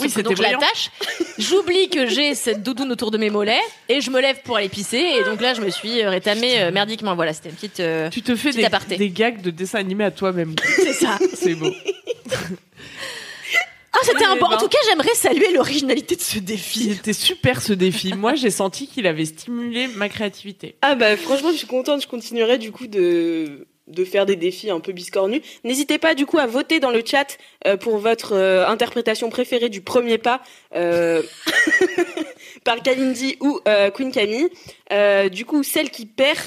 Speaker 2: Oui,
Speaker 3: donc je l'attache, j'oublie que j'ai cette doudoune autour de mes mollets et je me lève pour aller pisser et donc là je me suis euh, rétamée euh, merdiquement. Voilà, c'était une petite. euh,
Speaker 2: Tu te fais des,
Speaker 3: aparté.
Speaker 2: des gags de dessin animé à toi-même.
Speaker 3: C'est ça.
Speaker 2: C'est beau.
Speaker 3: Ah, c'était un bon. En tout cas, j'aimerais saluer l'originalité de ce défi.
Speaker 2: C'était super ce défi. Moi, j'ai senti qu'il avait stimulé ma créativité.
Speaker 4: Ah bah franchement, je suis contente. Je continuerai du coup de de faire des défis un peu biscornus. N'hésitez pas du coup à voter dans le chat euh, pour votre euh, interprétation préférée du premier pas euh, par Kalindi ou euh, Queen Camille. Euh, du coup, celle qui perd,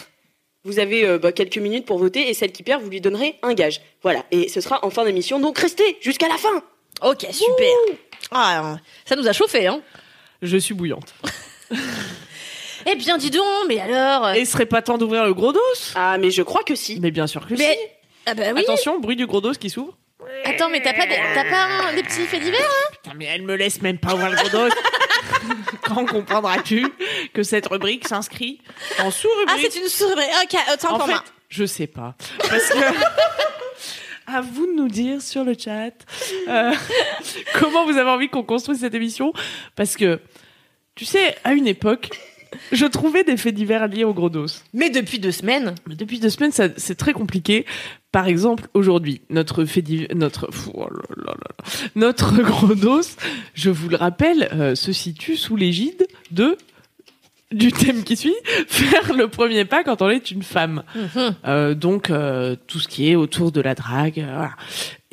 Speaker 4: vous avez euh, bah, quelques minutes pour voter et celle qui perd, vous lui donnerez un gage. Voilà, et ce sera en fin d'émission. Donc restez jusqu'à la fin.
Speaker 3: Ok, super. Ah, ça nous a chauffé, hein.
Speaker 2: Je suis bouillante.
Speaker 3: Eh bien, dis donc, mais alors. euh,
Speaker 2: Et ce serait pas temps d'ouvrir le gros dos?
Speaker 4: Ah mais je crois que si.
Speaker 2: Mais bien sûr que
Speaker 3: Mais.
Speaker 2: si.
Speaker 3: Ah bah oui.
Speaker 2: Attention, bruit du gros dos qui s'ouvre.
Speaker 3: Attends, mais t'as pas, des, t'as pas un- des petits faits divers
Speaker 2: Putain, mais elle me laisse même pas ouvrir le gros dos. Quand comprendras-tu que cette rubrique s'inscrit en
Speaker 3: Ah,
Speaker 2: sous-rubrique
Speaker 3: c'est une souris. Ok, autant
Speaker 2: En
Speaker 3: pour
Speaker 2: fait,
Speaker 3: moi.
Speaker 2: je sais pas. Parce que. À vous de nous dire sur le chat euh, comment vous avez envie qu'on construise cette émission? Parce que, tu sais, à une époque, je trouvais des faits divers liés au gros dos.
Speaker 3: Mais depuis deux semaines.
Speaker 2: Mais depuis deux semaines, ça- c'est très compliqué. Par exemple, aujourd'hui, notre fait notre oh là là là là. notre gros dos, je vous le rappelle, euh, se situe sous l'égide de du thème qui suit, faire le premier pas quand on est une femme.
Speaker 3: Mhm.
Speaker 2: Euh, donc euh, tout ce qui est autour de la drague. euh, voilà.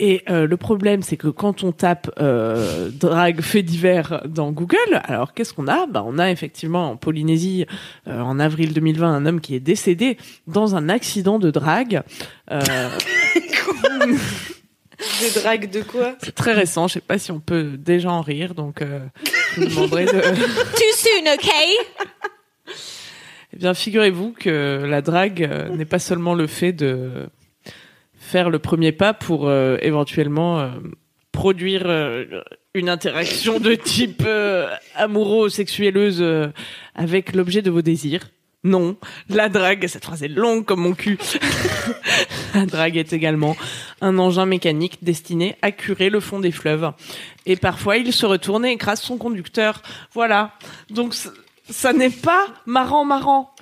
Speaker 2: Et euh, le problème, c'est que quand on tape euh, drague fait divers dans Google, alors qu'est-ce qu'on a? Bah, On a effectivement en Polynésie, euh, en avril 2020, un homme qui est décédé dans un accident de drague.
Speaker 4: De drague de quoi
Speaker 2: c'est très récent, je sais pas si on peut déjà en rire, donc euh, je vous demanderai de...
Speaker 3: Too soon, ok?
Speaker 2: Eh bien, figurez-vous que la drague euh, n'est pas seulement le fait de faire le premier pas pour euh, éventuellement euh, produire euh, une interaction de type euh, amouro-sexuelleuse euh, avec l'objet de vos désirs. Non, la drague, cette phrase est longue comme mon cul. la drague est également un engin mécanique destiné à curer le fond des fleuves. Et parfois, il se retourne et écrase son conducteur. Voilà. Donc, ça n'est pas marrant, marrant.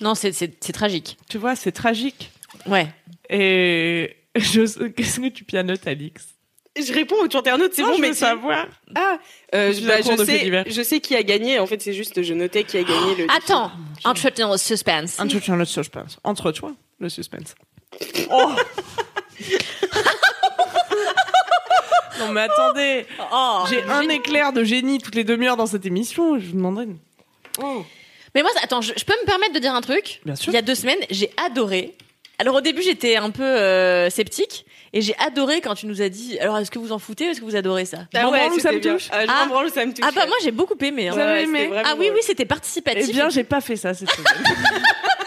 Speaker 3: Non, c'est, tragique.
Speaker 2: Tu vois, c'est tragique.
Speaker 3: Ouais.
Speaker 2: Et je... qu'est-ce que tu pianotes, Alix?
Speaker 4: Je réponds au internaute, c'est bon,
Speaker 2: je
Speaker 4: mais
Speaker 2: veux savoir.
Speaker 4: Ah, euh,
Speaker 2: Je
Speaker 4: bah, je sais,
Speaker 2: divers.
Speaker 4: je sais qui a gagné. En fait, c'est juste, je notais qui a gagné le.
Speaker 3: Attends, entretenons le suspense.
Speaker 2: Entretiens le suspense. Entre-toi, le suspense. Oh non mais attendez,
Speaker 3: Oh,
Speaker 2: j'ai un éclair de génie toutes les demi-heures dans cette émission. Je vous demanderai. une-
Speaker 3: Mais moi, attends, je, je peux me permettre de dire un truc
Speaker 2: Bien sûr.
Speaker 3: Il y a deux semaines, j'ai adoré. Alors au début, j'étais un peu euh, sceptique et j'ai adoré quand tu nous as dit. Alors, est-ce que vous en foutez ou est-ce que vous adorez ça?
Speaker 2: Je m'en branle ou ça me touche?
Speaker 4: Ah, je
Speaker 3: Ah.
Speaker 4: branle, ça me touche.
Speaker 3: Ah bah moi, j'ai beaucoup aimé. hein.
Speaker 2: Vous avez
Speaker 4: Ouais,
Speaker 2: aimé
Speaker 3: Ah oui, oui, c'était participatif.
Speaker 2: Eh bien, j'ai pas fait ça cette semaine.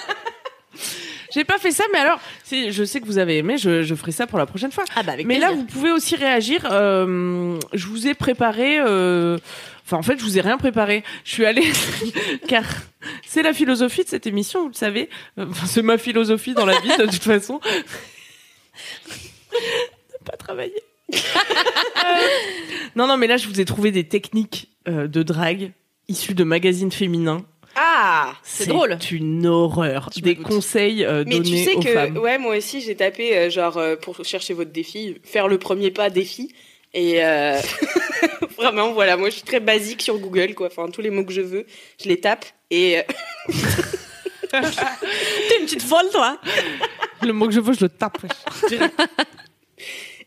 Speaker 2: j'ai pas fait ça, mais alors, si je sais que vous avez aimé, je, je ferai ça pour la prochaine fois.
Speaker 3: Ah bah avec
Speaker 2: Mais là, vous pouvez aussi réagir. euh, je vous ai préparé. euh, Enfin, en fait, je vous ai rien préparé. Je suis allée car c'est la philosophie de cette émission, vous le savez. Euh, Enfin, c'est ma philosophie dans la vie de toute façon. ne pas travailler. Euh, non, non, mais là, je vous ai trouvé des techniques euh, de drague issues de magazines féminins.
Speaker 4: Ah.
Speaker 3: C'est drôle.
Speaker 2: C'est une horreur.
Speaker 3: Je
Speaker 2: Des conseils euh,
Speaker 4: Mais tu sais
Speaker 2: aux
Speaker 4: que,
Speaker 2: femmes.
Speaker 4: ouais, moi aussi, j'ai tapé, euh, genre, euh, pour chercher votre défi, faire le premier pas défi. Et euh, vraiment, voilà, moi, je suis très basique sur Google, quoi. Enfin, tous les mots que je veux, je les tape. Et euh,
Speaker 3: T'es une petite folle, toi.
Speaker 2: Le mot que je veux, je le tape.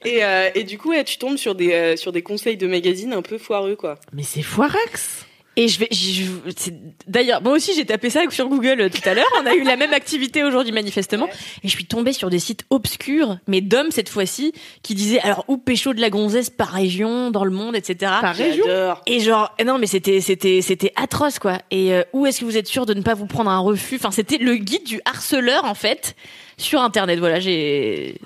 Speaker 4: Et, euh, et du coup, ouais, tu tombes sur des euh, sur des conseils de magazines un peu foireux, quoi.
Speaker 2: Mais c'est Foirax.
Speaker 3: Et je vais, je- c'est- d'ailleurs, moi aussi j'ai tapé ça sur Google euh, tout à l'heure. On a eu la même activité aujourd'hui manifestement, et je suis tombée sur des sites obscurs, mais d'hommes cette fois-ci, qui disaient alors où pécho de la gonzesse par région, dans le monde, etc.
Speaker 2: Par région?
Speaker 3: Et genre, non, mais c'était, c'était, c'était atroce, quoi. Et euh, où est-ce que vous êtes sûr de ne pas vous prendre un refus? Enfin, c'était le guide du harceleur, en fait, sur Internet. Voilà, j'ai.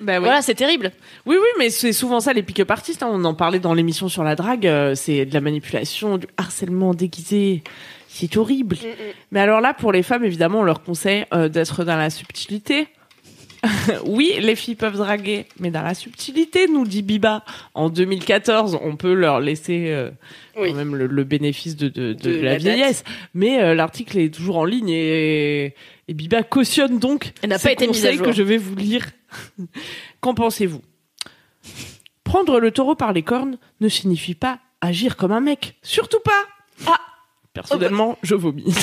Speaker 2: Bah oui.
Speaker 3: Voilà, c'est terrible.
Speaker 2: Oui, oui, mais c'est souvent ça les pick-up artistes. hein. On en parlait dans l'émission sur la drague. euh, c'est de la manipulation, du harcèlement déguisé. C'est horrible.
Speaker 4: Mm, mm.
Speaker 2: Mais alors là, pour les femmes, évidemment, on leur conseille euh, d'être dans la subtilité. oui, les filles peuvent draguer, mais dans la subtilité, nous dit Biba. En 2014, on peut leur laisser euh,
Speaker 4: Oui.
Speaker 2: quand même le, le bénéfice de, de, de
Speaker 4: De
Speaker 2: la,
Speaker 4: la date.
Speaker 2: vieillesse. Mais l'article est toujours en ligne et, et Biba cautionne donc
Speaker 3: Elle n'a
Speaker 2: ces
Speaker 3: pas été mise à
Speaker 2: conseils
Speaker 3: jour.
Speaker 2: que je vais vous lire. Qu'en pensez-vous? Prendre le taureau par les cornes ne signifie pas agir comme un mec. Surtout pas. Ah, personnellement, je vomis.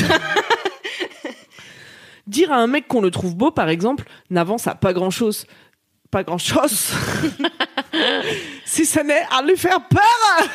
Speaker 2: Dire à un mec qu'on le trouve beau, par exemple, n'avance à pas grand-chose. Pas grand-chose. si ça n'est à lui faire peur.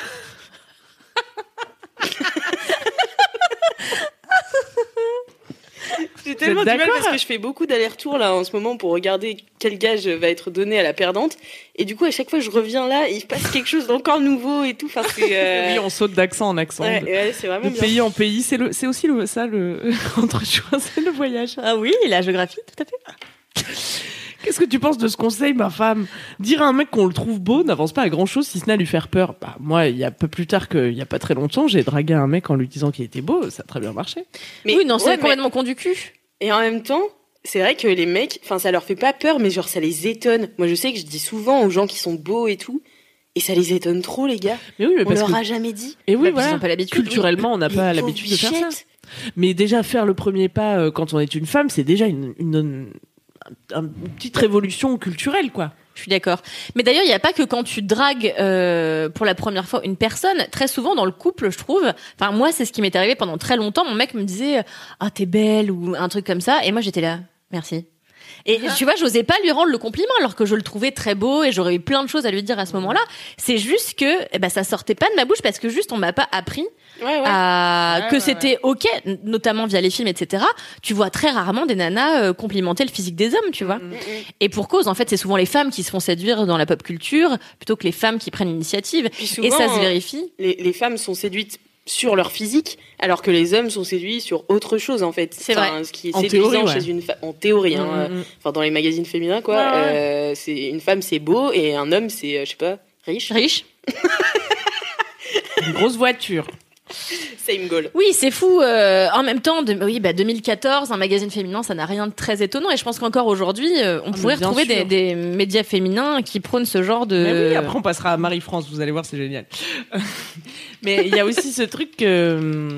Speaker 4: J'ai tellement du mal parce que je fais beaucoup d'allers-retours là en ce moment pour regarder quel gage va être donné à la perdante. Et du coup, à chaque fois que je reviens là, il se passe quelque chose d'encore nouveau et tout. Enfin, euh,
Speaker 2: Oui, on saute d'accent en accent.
Speaker 4: ouais,
Speaker 2: de-
Speaker 4: ouais, c'est vraiment
Speaker 2: de
Speaker 4: bien.
Speaker 2: pays en pays, c'est le, c'est aussi le, ça le entre choix, c'est le voyage.
Speaker 3: Ah oui, la géographie, tout à fait.
Speaker 2: Qu'est-ce que tu penses de ce conseil, ma femme? Dire à un mec qu'on le trouve beau n'avance pas à grand chose si ce n'est à lui faire peur. Bah, moi, il y a peu plus tard qu'il y a pas très longtemps, j'ai dragué un mec en lui disant qu'il était beau, ça a très bien marché.
Speaker 4: Mais-
Speaker 3: oui, non, c'est
Speaker 4: ouais, mais-
Speaker 3: complètement con du cul.
Speaker 4: Et en même temps, c'est vrai que les mecs, enfin, ça leur fait pas peur, mais genre, ça les étonne. Moi, je sais que je dis souvent aux gens qui sont beaux et tout, et ça les étonne trop, les gars.
Speaker 2: Mais oui, mais
Speaker 4: On
Speaker 2: parce
Speaker 4: leur
Speaker 2: que
Speaker 4: a jamais dit.
Speaker 2: et oui,
Speaker 3: Bah, ils
Speaker 2: voilà.
Speaker 3: ont pas l'habitude,
Speaker 2: Culturellement, on n'a pas l'habitude de faire ça. Mais déjà faire le premier pas euh, quand on est une femme, c'est déjà une, une, une- un- une petite révolution culturelle, quoi.
Speaker 3: Je suis d'accord. Mais d'ailleurs, il n'y a pas que quand tu dragues euh, pour la première fois une personne. Très souvent dans le couple, je trouve. Enfin, moi, c'est ce qui m'est arrivé pendant très longtemps. Mon mec me disait "Ah, t'es belle" ou un truc comme ça, et moi j'étais là, merci. Et tu vois, j'osais pas lui rendre le compliment alors que je le trouvais très beau et j'aurais eu plein de choses à lui dire à ce moment-là. C'est juste que eh ben, ça sortait pas de ma bouche parce que juste on m'a pas appris
Speaker 4: Ouais, ouais.
Speaker 3: à-
Speaker 2: Ouais,
Speaker 3: que c'était ok, notamment via les films, etc. Tu vois très rarement des nanas euh, complimenter le physique des hommes, tu vois.
Speaker 4: Mm, mm.
Speaker 3: Et pour cause, en fait, c'est souvent les femmes qui se font séduire dans la pop culture plutôt que les femmes qui prennent l'initiative. Et ça se vérifie.
Speaker 4: les, les femmes sont séduites sur leur physique, alors que les hommes sont séduits sur autre chose en fait.
Speaker 3: C'est
Speaker 4: Enfin, Ce qui est
Speaker 2: En
Speaker 4: séduisant
Speaker 2: théorie, ouais.
Speaker 4: chez une femme, en théorie, hein,
Speaker 2: Mm,
Speaker 4: euh,
Speaker 2: mm, mm.
Speaker 4: enfin dans les magazines féminins quoi.
Speaker 2: Ouais, ouais.
Speaker 4: euh, c'est une femme c'est beau et un homme c'est euh, je sais pas riche.
Speaker 3: Riche.
Speaker 2: Une grosse voiture.
Speaker 4: Same goal.
Speaker 3: Oui, c'est fou. euh, en même temps, de, oui, bah 2014, un magazine féminin, ça n'a rien de très étonnant. Et je pense qu'encore aujourd'hui, euh, on
Speaker 2: Ah,
Speaker 3: pourrait retrouver des, des médias féminins qui prônent ce genre de.
Speaker 2: Mais oui, après on passera à Marie-France, vous allez voir, c'est génial. Mais il y a aussi ce truc que,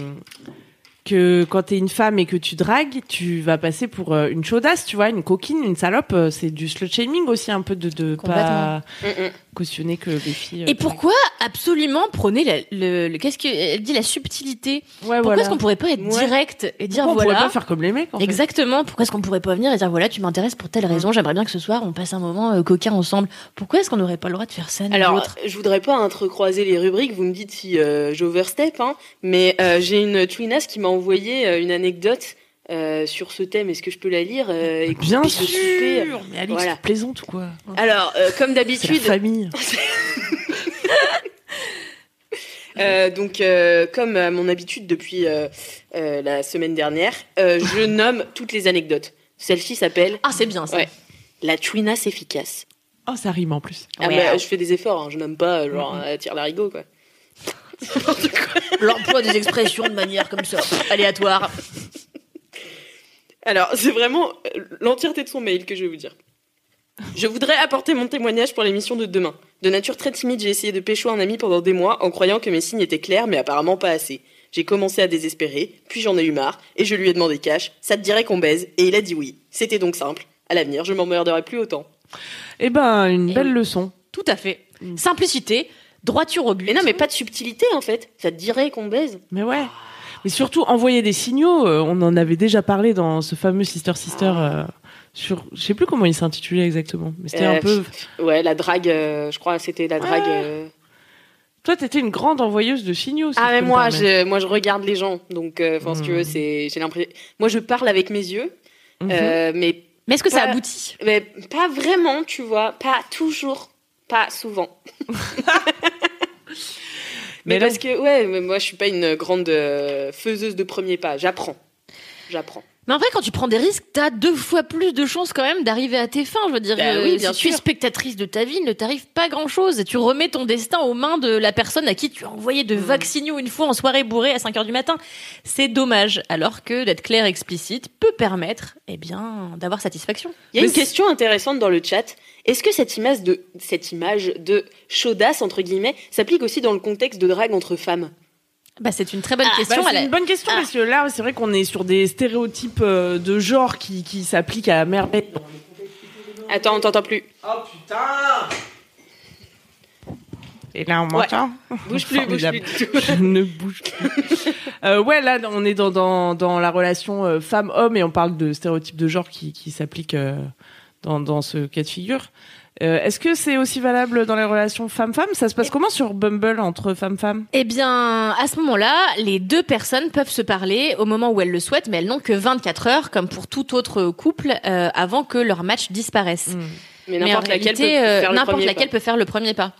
Speaker 2: que quand t'es une femme et que tu dragues, tu vas passer pour euh, une chaudasse, tu vois, une coquine, une salope. euh, C'est du slut shaming aussi, un peu de, de pas.
Speaker 4: Mm, mm.
Speaker 2: cautionner que les filles. euh,
Speaker 3: Et pourquoi absolument prôner la- le, le- qu'est-ce qu'elle dit la subtilité
Speaker 2: Ouais,
Speaker 3: Pourquoi
Speaker 2: voilà.
Speaker 3: est-ce qu'on pourrait pas être
Speaker 4: Ouais.
Speaker 3: direct et dire
Speaker 2: Pourquoi on
Speaker 3: voilà
Speaker 2: pourrait pas faire comme les mecs en fait
Speaker 3: Exactement. Pourquoi est-ce qu'on pourrait pas venir et dire voilà, tu m'intéresses pour telle raison, j'aimerais bien que ce soir on passe un moment euh, coquin ensemble. Pourquoi est-ce qu'on n'aurait pas le droit de faire ça
Speaker 4: Alors, je voudrais pas entrecroiser les rubriques, vous me dites si euh, j'overstep, hein, mais euh, j'ai une twinasse qui m'a envoyé euh, une anecdote euh, sur ce thème. Est-ce que je peux la lire euh, et
Speaker 2: Bien
Speaker 4: souper
Speaker 2: sûr Mais Alix,
Speaker 4: Voilà.
Speaker 2: tu plaisantes ou quoi?
Speaker 4: Alors, euh, comme d'habitude,
Speaker 2: famille.
Speaker 4: euh, donc euh, comme à mon habitude depuis euh, euh, la semaine dernière, euh, je nomme toutes les anecdotes. Celle-ci s'appelle
Speaker 3: Ah, c'est bien ça.
Speaker 4: Ouais. la twinasse efficace.
Speaker 2: Oh, ça rime en plus.
Speaker 4: Ah,
Speaker 3: Ouais.
Speaker 4: bah, je fais des efforts, hein, je nomme pas genre euh, tire l'arigot quoi.
Speaker 3: L'emploi des expressions de manière comme ça, aléatoire.
Speaker 4: Alors, c'est vraiment euh, l'entièreté de son mail que je vais vous dire. Je voudrais apporter mon témoignage pour l'émission de demain. De nature très timide, j'ai essayé de pécho un ami pendant des mois en croyant que mes signes étaient clairs, mais apparemment pas assez. J'ai commencé à désespérer, puis j'en ai eu marre, et je lui ai demandé cash, ça te dirait qu'on baise, et il a dit oui. C'était donc simple. À l'avenir, je m'emmerderai plus autant.
Speaker 2: Eh ben, une belle leçon.
Speaker 3: Tout à fait. Simplicité, droiture au but.
Speaker 4: Mais non, mais pas de subtilité en fait. Ça te dirait qu'on baise.
Speaker 2: Mais ouais. Mais surtout, envoyer des signaux, euh, on en avait déjà parlé dans ce fameux Sister Sister euh, sur. Je sais plus comment il s'intitulait exactement. Mais c'était
Speaker 4: Euh,
Speaker 2: un peu.
Speaker 4: Ouais, la drague, euh, je crois c'était la drague.
Speaker 2: Ouais.
Speaker 4: euh,
Speaker 2: Toi, t'étais une grande envoyeuse de signaux. si
Speaker 4: Ah
Speaker 2: je
Speaker 4: mais
Speaker 2: peux me
Speaker 4: moi,
Speaker 2: permettre.
Speaker 4: je, moi je regarde les gens, donc euh, enfin si tu veux,
Speaker 2: Hmm.
Speaker 4: c'est j'ai l'impression. Moi je parle avec mes yeux,
Speaker 2: Mhm.
Speaker 4: euh, mais,
Speaker 3: Mais est-ce que ça aboutit?
Speaker 4: mais pas vraiment, tu vois, pas toujours, pas souvent. mais parce que ouais, mais moi je suis pas une grande euh, faiseuse de premiers pas. J'apprends, j'apprends.
Speaker 3: Mais en vrai, quand tu prends des risques, t'as deux fois plus de chances quand même d'arriver à tes fins. Je veux dire,
Speaker 4: Bah
Speaker 3: euh,
Speaker 4: oui, bien
Speaker 3: si tu es spectatrice de ta vie, il ne t'arrive pas grand-chose. Et tu remets ton destin aux mains de la personne à qui tu as envoyé de vagues signaux une fois en soirée bourrée à 5 heures du matin. C'est dommage. Alors que d'être clair et explicite peut permettre, eh bien, d'avoir satisfaction.
Speaker 4: Il y a
Speaker 2: Mais
Speaker 4: une question intéressante dans le chat. Est-ce que cette image de cette image de chaudasse entre guillemets s'applique aussi dans le contexte de drague entre femmes?
Speaker 3: Bah, c'est une très bonne
Speaker 2: Bah,
Speaker 3: question.
Speaker 2: c'est
Speaker 3: Elle a-
Speaker 2: une bonne question
Speaker 3: Ah.
Speaker 2: parce que là, c'est vrai qu'on est sur des stéréotypes euh, de genre qui, qui s'appliquent à merveille.
Speaker 4: Attends, on t'entend plus.
Speaker 2: Oh putain Et là, on m'entend?
Speaker 4: Bouge plus, bouge plus du tout.
Speaker 2: Je ne bouge plus. Euh, ouais, là, on est dans, dans, dans la relation euh, femme-homme et on parle de stéréotypes de genre qui, qui s'appliquent euh, dans, dans ce cas de figure. Euh, Est-ce que c'est aussi valable dans les relations femme-femme? Ça se passe comment sur Bumble entre femmes-femmes
Speaker 3: Eh bien, à ce moment-là, les deux personnes peuvent se parler au moment où elles le souhaitent, mais elles n'ont que 24 heures, comme pour tout autre couple, euh, avant que leur match disparaisse.
Speaker 4: Mais
Speaker 3: Mais
Speaker 4: n'importe laquelle peut
Speaker 3: euh, laquelle peut faire le premier pas.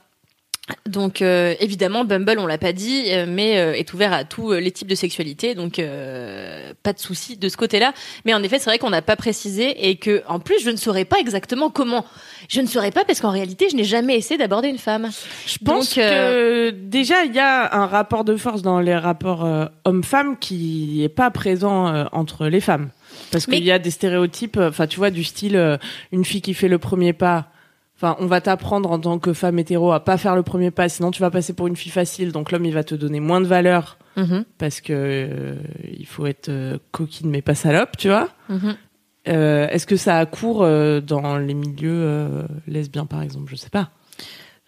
Speaker 3: Donc euh, évidemment, Bumble, on l'a pas dit, euh, mais euh, est ouvert à tous euh, les types de sexualité, donc euh, pas de souci de ce côté-là. Mais en effet, c'est vrai qu'on n'a pas précisé et que en plus, je ne saurais pas exactement comment. Je ne saurais pas parce qu'en réalité, je n'ai jamais essayé d'aborder une femme.
Speaker 2: Je pense
Speaker 3: Donc,
Speaker 2: que déjà il y a un rapport de force dans les rapports hommes-femmes qui est pas présent entre les femmes. Parce
Speaker 3: Mais-
Speaker 2: qu'il y a des stéréotypes, enfin tu vois, du style une fille qui fait le premier pas. Enfin, on va t'apprendre en tant que femme hétéro à pas faire le premier pas, sinon tu vas passer pour une fille facile. Donc l'homme il va te donner moins de valeur
Speaker 3: Mhm,
Speaker 2: parce que euh, il faut être euh, coquine mais pas salope, tu vois.
Speaker 3: mhm.
Speaker 2: Euh, Est-ce que ça a cours dans les milieux lesbiens par exemple? Je sais pas.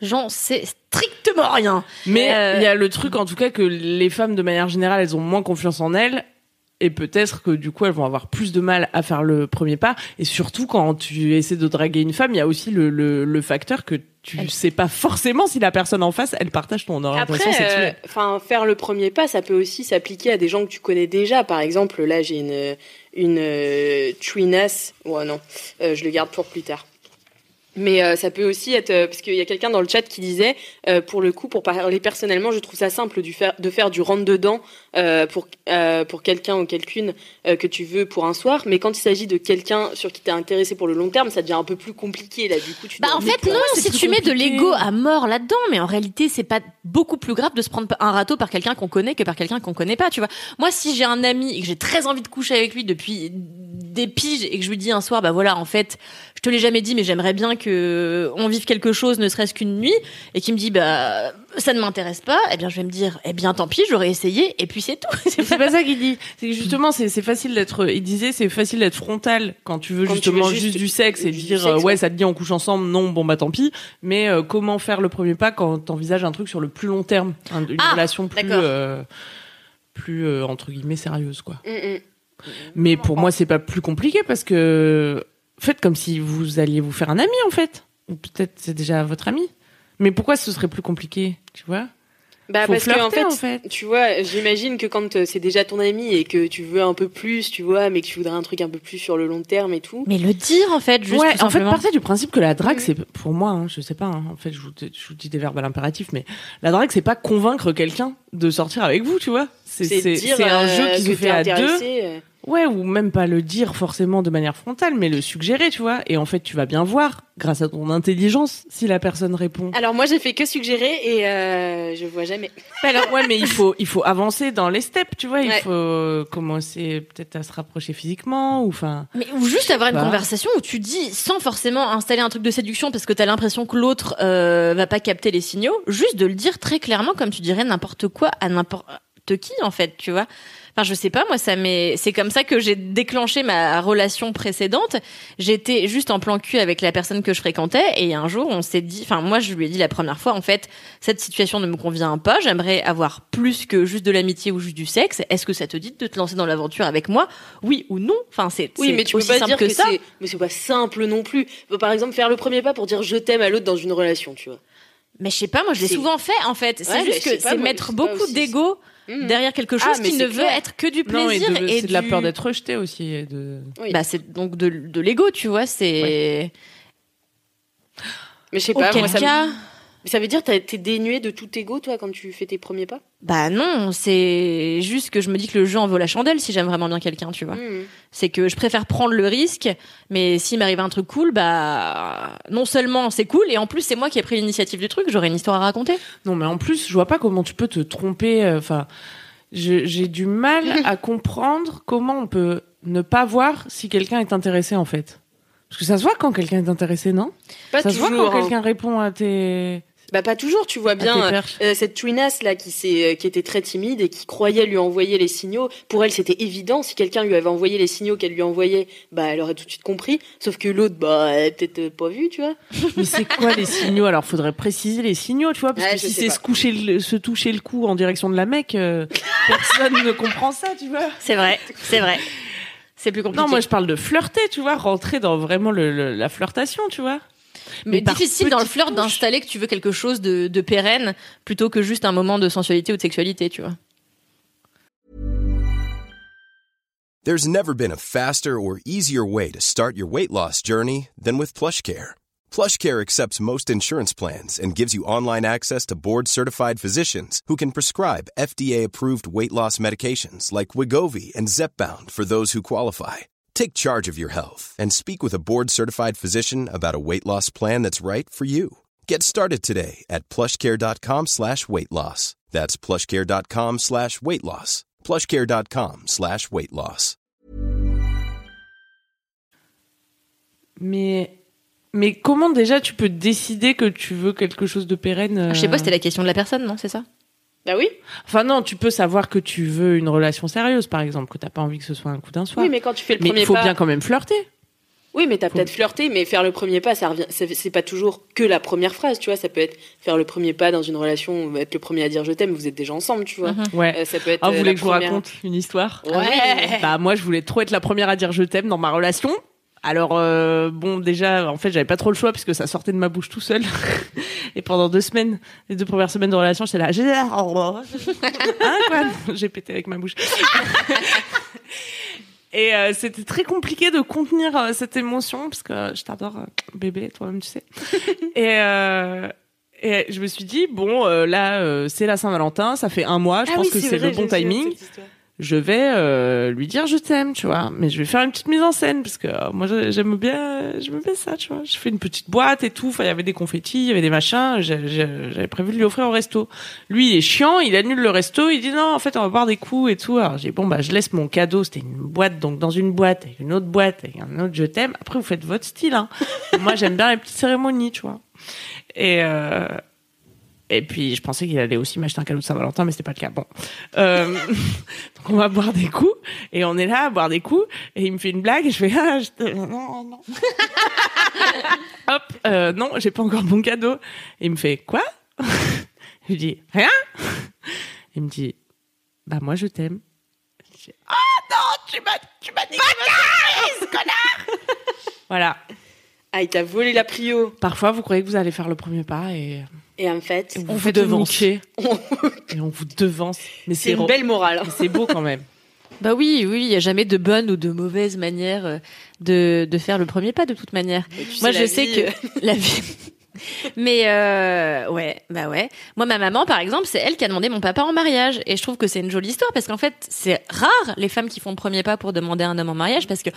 Speaker 3: J'en sais strictement rien.
Speaker 2: Mais il y a le truc, en tout cas, que les femmes, de manière générale, elles ont moins confiance en elles. Et peut-être que du coup, elles vont avoir plus de mal à faire le premier pas. Et surtout, quand tu essaies de draguer une femme, il y a aussi le, le, le facteur que tu
Speaker 3: Elle-
Speaker 2: sais pas forcément si la personne en face, elle partage ton orientation
Speaker 4: Après, euh,
Speaker 2: sexuelle.
Speaker 4: enfin, faire le premier pas, ça peut aussi s'appliquer à des gens que tu connais déjà. Par exemple, là, j'ai une une euh. Ouais, non, euh, je le garde pour plus tard. Mais euh, ça peut aussi être euh, parce qu'il y a quelqu'un dans le chat qui disait euh, pour le coup pour parler personnellement je trouve ça simple du faire de faire du rentre dedans euh, pour euh, pour quelqu'un ou quelqu'une euh, que tu veux pour un soir mais quand il s'agit de quelqu'un sur qui t'es intéressé pour le long terme ça devient un peu plus compliqué là du coup tu
Speaker 3: Bah en fait non,
Speaker 2: c'est
Speaker 3: si tu mets de l'ego à mort là-dedans, mais en réalité c'est pas beaucoup plus grave de se prendre un râteau par quelqu'un qu'on connaît que par quelqu'un qu'on connaît pas, tu vois. Moi si j'ai un ami et que j'ai très envie de coucher avec lui depuis des piges et que je lui dis un soir bah voilà en fait te l'ai jamais dit mais j'aimerais bien que on vive quelque chose ne serait-ce qu'une nuit et qui me dit bah ça ne m'intéresse pas, eh bien je vais me dire eh bien tant pis j'aurais essayé et puis c'est tout.
Speaker 2: C'est pas ça qu'il dit. C'est que justement, c'est c'est facile d'être. Il disait, c'est facile d'être frontal quand tu veux
Speaker 4: Quand tu
Speaker 2: justement
Speaker 4: veux
Speaker 2: juste,
Speaker 4: juste
Speaker 2: du sexe et
Speaker 4: du
Speaker 2: dire
Speaker 4: sexe,
Speaker 2: ouais,
Speaker 4: ouais.
Speaker 2: ça te dit on couche ensemble. Non, bon bah tant pis. Mais euh, comment faire le premier pas quand t'envisages un truc sur le plus long terme, un- une
Speaker 3: Ah,
Speaker 2: relation plus euh, plus euh, entre guillemets sérieuse quoi.
Speaker 4: Mm, mm.
Speaker 2: Mais pour moi, c'est pas plus compliqué parce que faites comme si vous alliez vous faire un ami en fait. Ou peut-être c'est déjà votre ami. Mais pourquoi ce serait plus compliqué, tu vois?
Speaker 4: Bah
Speaker 2: Faut
Speaker 4: parce que en fait,
Speaker 2: en fait.
Speaker 4: tu vois, j'imagine que quand euh, c'est déjà ton ami et que tu veux un peu plus, tu vois, mais que tu voudrais un truc un peu plus sur le long terme et tout.
Speaker 3: Mais le dire en fait juste
Speaker 2: ouais,
Speaker 3: tout
Speaker 2: en fait,
Speaker 3: simplement.
Speaker 2: partez du principe que la drague,
Speaker 4: Mhm.
Speaker 2: c'est pour moi, hein, je sais pas. hein, en fait, je vous, je vous dis des verbes à l'impératif, mais la drague, c'est pas convaincre quelqu'un de sortir avec vous, tu vois. C'est un
Speaker 4: euh,
Speaker 2: jeu qui se fait à deux. Ouais, ou même pas le dire forcément de manière frontale, mais le suggérer, tu vois. Et en fait, tu vas bien voir, grâce à ton intelligence, si la personne répond.
Speaker 4: Alors moi j'ai fait que suggérer et euh, je vois jamais.
Speaker 2: Alors, ouais, mais il faut, il faut avancer dans les steps, tu vois. Il
Speaker 4: Ouais.
Speaker 2: faut euh, commencer peut-être à se rapprocher physiquement, ou enfin.
Speaker 3: Mais ou juste avoir une
Speaker 2: Bah.
Speaker 3: conversation où tu dis sans forcément installer un truc de séduction parce que t'as l'impression que l'autre euh, va pas capter les signaux, juste de le dire très clairement comme tu dirais n'importe quoi à n'importe qui en fait, tu vois. Enfin, je sais pas, moi, ça m'est, c'est comme ça que j'ai déclenché ma relation précédente. J'étais juste en plan cul avec la personne que je fréquentais et un jour, on s'est dit, enfin, moi, je lui ai dit la première fois, en fait, cette situation ne me convient pas, j'aimerais avoir plus que juste de l'amitié ou juste du sexe. Est-ce que ça te dit de te lancer dans l'aventure avec moi? Oui ou non? Enfin, c'est,
Speaker 4: Oui mais tu peux
Speaker 3: aussi
Speaker 4: pas
Speaker 3: simple
Speaker 4: dire que,
Speaker 3: ça.
Speaker 4: mais c'est pas simple non plus. Par exemple faire le premier pas pour dire je t'aime à l'autre dans une relation, tu vois.
Speaker 3: Mais je sais pas, moi je l'ai souvent fait en fait. C'est
Speaker 4: Ouais,
Speaker 3: juste que
Speaker 4: pas,
Speaker 3: c'est mettre
Speaker 4: pas
Speaker 3: beaucoup d'ego
Speaker 4: Mhm.
Speaker 3: derrière quelque
Speaker 4: Ah,
Speaker 3: chose qui ne veut être que du
Speaker 2: Non, et
Speaker 3: plaisir
Speaker 2: de-
Speaker 3: et,
Speaker 2: c'est de la peur d'être rejeté aussi. et de...
Speaker 4: Oui.
Speaker 3: Bah c'est donc de, de l'ego, tu vois. C'est
Speaker 4: Mais je sais pas,
Speaker 3: auquel
Speaker 4: moi, ça, me-
Speaker 3: cas.
Speaker 4: Mais ça veut dire que t'es dénué de tout ego, toi, quand tu fais tes premiers pas?
Speaker 3: Bah non, c'est juste que je me dis que le jeu en vaut la chandelle si j'aime vraiment bien quelqu'un, tu vois.
Speaker 4: Mhm.
Speaker 3: C'est que je préfère prendre le risque, mais s'il m'arrive un truc cool, bah non seulement c'est cool, et en plus c'est moi qui ai pris l'initiative du truc, j'aurai une histoire à raconter.
Speaker 2: Non, mais en plus, je vois pas comment tu peux te tromper. euh, Enfin, j'ai du mal à comprendre comment on peut ne pas voir si quelqu'un est intéressé, en fait. Parce que ça se voit quand quelqu'un est intéressé, non?
Speaker 4: Pas
Speaker 2: Ça se voit quand
Speaker 4: hein.
Speaker 2: quelqu'un répond à tes,
Speaker 4: Bah pas toujours, tu vois bien.
Speaker 2: perches.
Speaker 4: euh, cette twinasse là qui s'est, euh, qui était très timide et qui croyait lui envoyer les signaux, pour elle c'était évident. Si quelqu'un lui avait envoyé les signaux qu'elle lui envoyait, bah elle aurait tout de suite compris. Sauf que l'autre, bah elle a peut-être euh, pas vu, tu vois.
Speaker 2: Mais c'est quoi les signaux? Alors, faudrait préciser les signaux, tu vois, parce
Speaker 4: Ouais,
Speaker 2: que si c'est se coucher, le- se toucher le cou en direction de la mec, euh, personne ne comprend ça, tu vois.
Speaker 3: C'est vrai, c'est vrai. C'est plus compliqué.
Speaker 2: Non, moi je parle de flirter, tu vois, rentrer dans vraiment le, le- la flirtation, tu vois.
Speaker 3: Mais,
Speaker 2: par
Speaker 3: difficile dans le flirt d'installer que tu veux quelque chose de, de pérenne plutôt que juste un moment de sensualité ou de sexualité, tu vois.
Speaker 5: There's never been a faster or easier way to start your weight loss journey than with PlushCare. PlushCare accepts most insurance plans and gives you online access to board-certified physicians who can prescribe FDA-approved weight loss medications like Wigovi and Zepbound for those who qualify. Take charge of your health and speak with a board-certified physician about a weight loss plan that's right for you. Get started today at plushcare.com slash weight loss. That's plushcare.com slash weight loss. plushcare.com slash weight loss.
Speaker 2: Mais, mais comment déjà tu peux décider que tu veux quelque chose de pérenne euh,
Speaker 3: Je sais pas, c'était la question de la personne, non C'est ça?
Speaker 4: Bah oui?
Speaker 2: Enfin non, tu peux savoir que tu veux une relation sérieuse, par exemple, que t'as pas envie que ce soit un coup d'un soir.
Speaker 4: Oui, mais quand tu fais le
Speaker 2: Mais
Speaker 4: premier
Speaker 2: il faut
Speaker 4: pas.
Speaker 2: bien quand même flirter.
Speaker 4: Oui, mais t'as
Speaker 2: Faut-
Speaker 4: peut-être flirté, mais faire le premier pas, ça revient. C'est pas toujours que la première phrase, tu vois. Ça peut être faire le premier pas dans une relation, être le premier à dire je t'aime. Vous êtes déjà ensemble, tu vois.
Speaker 3: Mhm.
Speaker 2: Ouais.
Speaker 4: Euh, ça peut être.
Speaker 2: Ah, vous voulez que je vous raconte une histoire?
Speaker 4: Ouais.
Speaker 2: Bah moi, je voulais trop être la première à dire je t'aime dans ma relation. Alors euh, bon, déjà, en fait, j'avais pas trop le choix puisque ça sortait de ma bouche tout seul. Et pendant deux semaines, les deux premières semaines de relation, j'étais là. j'ai- Hein, quoi J'ai pété avec ma bouche. Et euh, c'était très compliqué de contenir euh, cette émotion parce que je t'adore, bébé, toi-même tu sais. et, et je me suis dit bon, là, c'est la Saint-Valentin, ça fait un mois, je
Speaker 4: Ah
Speaker 2: pense
Speaker 4: oui,
Speaker 2: que c'est le bon timing. Je vais euh, lui dire je t'aime, tu vois. Mais je vais faire une petite mise en scène parce que euh, moi j'ai- j'aime bien, j'aime bien ça, tu vois. Je fais une petite boîte et tout. Enfin, il y avait des confettis, il y avait des machins. J'avais prévu de lui offrir au resto. Lui, il est chiant, il annule le resto. Il dit non, en fait, on va boire des coups et tout. Alors j'ai dit, bon bah je laisse mon cadeau. C'était une boîte, donc dans une boîte avec une autre boîte avec un autre je t'aime. Après, vous faites votre style. Hein. moi, j'aime bien les petites cérémonies, tu vois. Et euh, et puis, je pensais qu'il allait aussi m'acheter un cadeau de Saint-Valentin, mais c'était pas le cas. Bon. Euh, donc, on va boire des coups. Et on est là à boire des coups. Et il me fait une blague. Et je fais, ah, je non, non. Hop, euh, non, j'ai pas encore mon cadeau. Et il me fait, quoi? Je lui dis, rien? Il me dit, bah, moi, je t'aime. Je dis, Ah, non, tu m'as, tu m'as dit que connard! Voilà.
Speaker 4: Ah, il t'a volé la prio.
Speaker 2: Parfois, vous croyez que vous allez faire le premier pas et
Speaker 4: Et en fait,
Speaker 3: On
Speaker 2: vous
Speaker 3: vous devance.
Speaker 2: et on vous devance. Mais
Speaker 4: c'est une belle morale.
Speaker 2: c'est beau quand même.
Speaker 3: Bah oui, oui, il y a jamais de bonne ou de mauvaise manière euh, de, de faire le premier pas de toute manière. Moi,
Speaker 4: sais,
Speaker 3: je sais que
Speaker 4: euh,
Speaker 3: la vie. Mais euh, ouais, bah ouais. Moi, ma maman, par exemple, c'est elle qui a demandé mon papa en mariage, et je trouve que c'est une jolie histoire parce qu'en fait, c'est rare les femmes qui font le premier pas pour demander un homme en mariage parce que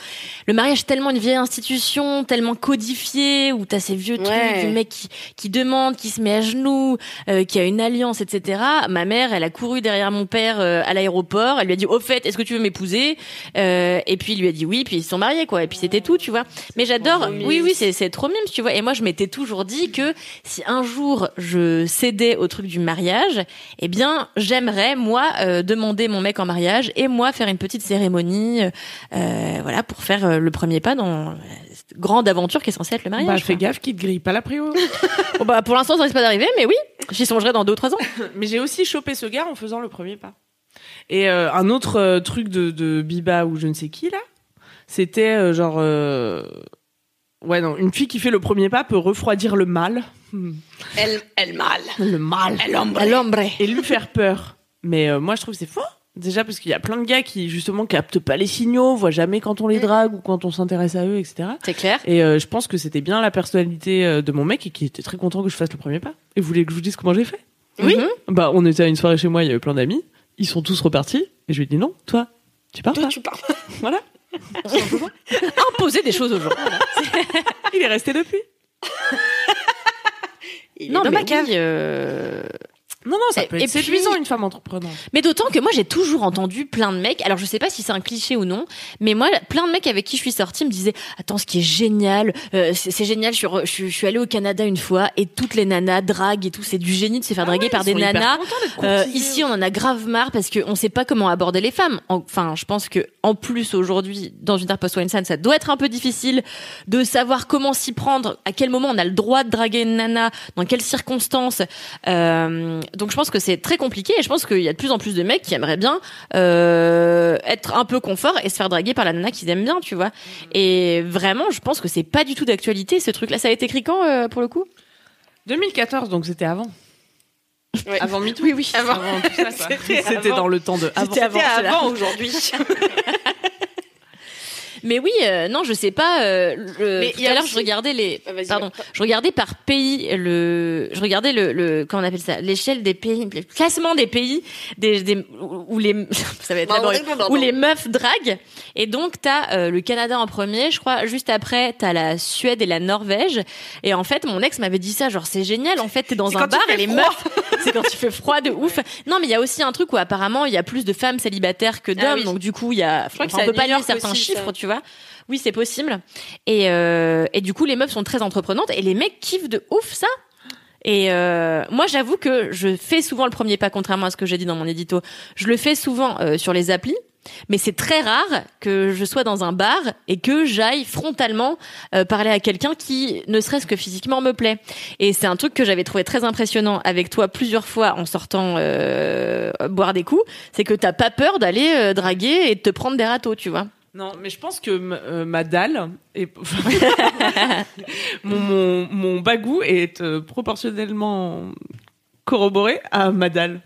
Speaker 3: le mariage est tellement une vieille institution, tellement codifiée où t'as ces vieux
Speaker 4: Ouais.
Speaker 3: trucs du mec qui, qui demande, qui se met à genoux, euh, qui a une alliance, etc. Ma mère, elle a couru derrière mon père euh, à l'aéroport. Elle lui a dit au fait, est-ce que tu veux m'épouser? Euh, Et puis il lui a dit oui, puis ils se sont mariés quoi. Et puis c'était tout, tu vois. Mais j'adore. Oui, oui, c'est c'est trop mime, tu vois. Et moi, je m'étais toujours dit que si un jour je cédais au truc du mariage, eh bien, j'aimerais moi euh, demander mon mec en mariage et moi faire une petite cérémonie, euh, voilà, pour faire euh, le premier pas dans cette grande aventure qui est censée être le mariage.
Speaker 2: Bah, fais gaffe qu'il te grille pas la prio.
Speaker 3: Bon, bah, pour l'instant, ça risque pas d'arriver, mais oui, j'y songerai dans deux ou trois ans.
Speaker 2: Mais j'ai aussi chopé ce gars en faisant le premier pas. Et euh, un autre truc de, de Biba ou je ne sais qui là, c'était euh, genre euh, ouais non une fille qui fait le premier pas peut refroidir le mal
Speaker 4: Elle, elle mal.
Speaker 2: Le mal.
Speaker 4: Elle ombre.
Speaker 3: L'ombre.
Speaker 2: Et lui faire peur. Mais euh, moi, je trouve que c'est faux. Déjà parce qu'il y a plein de gars qui justement captent pas les signaux, voient jamais quand on les drague ou quand on s'intéresse à eux, etc.
Speaker 3: C'est clair.
Speaker 2: Et euh, je pense que c'était bien la personnalité euh, de mon mec et qui était très content que je fasse le premier pas. Et vous voulez que je vous dise comment j'ai fait?
Speaker 3: Oui.
Speaker 2: Bah, on était à une soirée chez moi, il y avait plein d'amis. Ils sont tous repartis. Et je lui ai dit non, toi, tu pars
Speaker 4: Toi,
Speaker 2: pas.
Speaker 4: tu parles.
Speaker 2: Voilà.
Speaker 3: Imposer des choses aux gens.
Speaker 2: Il est resté depuis.
Speaker 4: Il
Speaker 3: non,
Speaker 4: est dans
Speaker 3: mais
Speaker 4: ma cave.
Speaker 3: oui, euh,
Speaker 2: Non, non, ça peut
Speaker 3: et
Speaker 2: être
Speaker 3: puis-
Speaker 2: séduisant une femme entreprenante.
Speaker 3: Mais d'autant que moi j'ai toujours entendu plein de mecs, alors je sais pas si c'est un cliché ou non, mais moi plein de mecs avec qui je suis sortie me disaient attends ce qui est génial, euh, c'est c'est génial, je suis, re- je, suis- je suis allée au Canada une fois et toutes les nanas draguent et tout, c'est du génie de se faire draguer par des nanas. Euh, ici, on en a grave marre parce qu'on sait pas comment aborder les femmes. Enfin, je pense que en plus aujourd'hui, dans une post Weinstein, ça doit être un peu difficile de savoir comment s'y prendre, à quel moment on a le droit de draguer une nana, dans quelles circonstances. Euh, donc, je pense que c'est très compliqué et je pense qu'il y a de plus en plus de mecs qui aimeraient bien euh, être un peu confort et se faire draguer par la nana qu'ils aiment bien, tu vois. Et vraiment, je pense que c'est pas du tout d'actualité ce truc-là. Ça a été écrit quand euh, pour le coup?
Speaker 2: 2014, donc c'était avant.
Speaker 4: Ouais.
Speaker 2: Avant MeToo?
Speaker 3: Oui, oui.
Speaker 2: Avant tout ça, quoi.
Speaker 4: C'était
Speaker 2: C'était
Speaker 4: avant.
Speaker 2: dans le temps de avant.
Speaker 3: C'était avant.
Speaker 4: Avant aujourd'hui.
Speaker 3: Mais oui, euh, non, je sais pas. Euh, le,
Speaker 4: Mais
Speaker 3: tout à l'heure,
Speaker 4: aussi-
Speaker 3: je regardais les.
Speaker 4: Ah,
Speaker 3: Pardon, je regardais par pays le. Je regardais le, le comment on appelle ça, l'échelle des pays, le classement des pays des, des où les ça va être
Speaker 4: Bah, non, non, non,
Speaker 3: où les meufs draguent. Et donc t'as euh, le Canada en premier, je crois. Juste après, t'as la Suède et la Norvège. Et en fait, mon ex m'avait dit ça, genre c'est génial. En fait, t'es dans un bar et les
Speaker 4: froid.
Speaker 3: meufs, c'est quand il fait froid de ouf. Non, mais il y a aussi un truc où apparemment il y a plus de femmes célibataires que d'hommes.
Speaker 4: Ah oui.
Speaker 3: Donc du coup, il y a.
Speaker 4: crois que
Speaker 3: enfin,
Speaker 4: c'est
Speaker 3: on peut pas lire certains
Speaker 4: aussi,
Speaker 3: chiffres,
Speaker 4: ça.
Speaker 3: tu vois. Oui, c'est possible. Et, euh, du coup, les meufs sont très entreprenantes et les mecs kiffent de ouf ça. Et euh, moi, j'avoue que je fais souvent le premier pas, contrairement à ce que j'ai dit dans mon édito. Je le fais souvent euh, sur les applis, mais c'est très rare que je sois dans un bar et que j'aille frontalement parler à quelqu'un qui, ne serait-ce que physiquement, me plaît. Et c'est un truc que j'avais trouvé très impressionnant avec toi plusieurs fois en sortant boire des coups, c'est que t'as pas peur d'aller draguer et de te prendre des râteaux, tu vois.
Speaker 2: Non, mais je pense que m- euh, ma dalle est... mon, mon, mon bagou est euh, proportionnellement corroboré à ma dalle.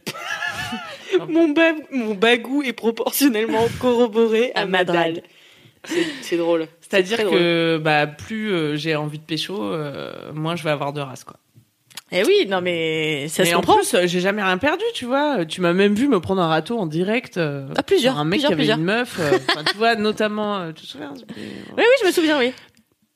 Speaker 4: mon, ba- mon bagou est proportionnellement corroboré à,
Speaker 3: À
Speaker 4: ma dalle. C'est c'est drôle.
Speaker 2: C'est-à-dire que bah, plus euh, j'ai envie de pécho, euh, moins je vais avoir de race. Quoi.
Speaker 3: Eh oui, non mais ça
Speaker 2: mais
Speaker 3: se
Speaker 2: en
Speaker 3: comprend.
Speaker 2: plus, euh, j'ai jamais rien perdu, tu vois. Tu m'as même vu me prendre un râteau en direct. euh,
Speaker 3: Ah, plusieurs,
Speaker 2: sur un mec
Speaker 3: plusieurs,
Speaker 2: qui avait une meuf. euh, enfin, tu vois, notamment, euh, tu te souviens
Speaker 3: Oui, oui, je me souviens, oui.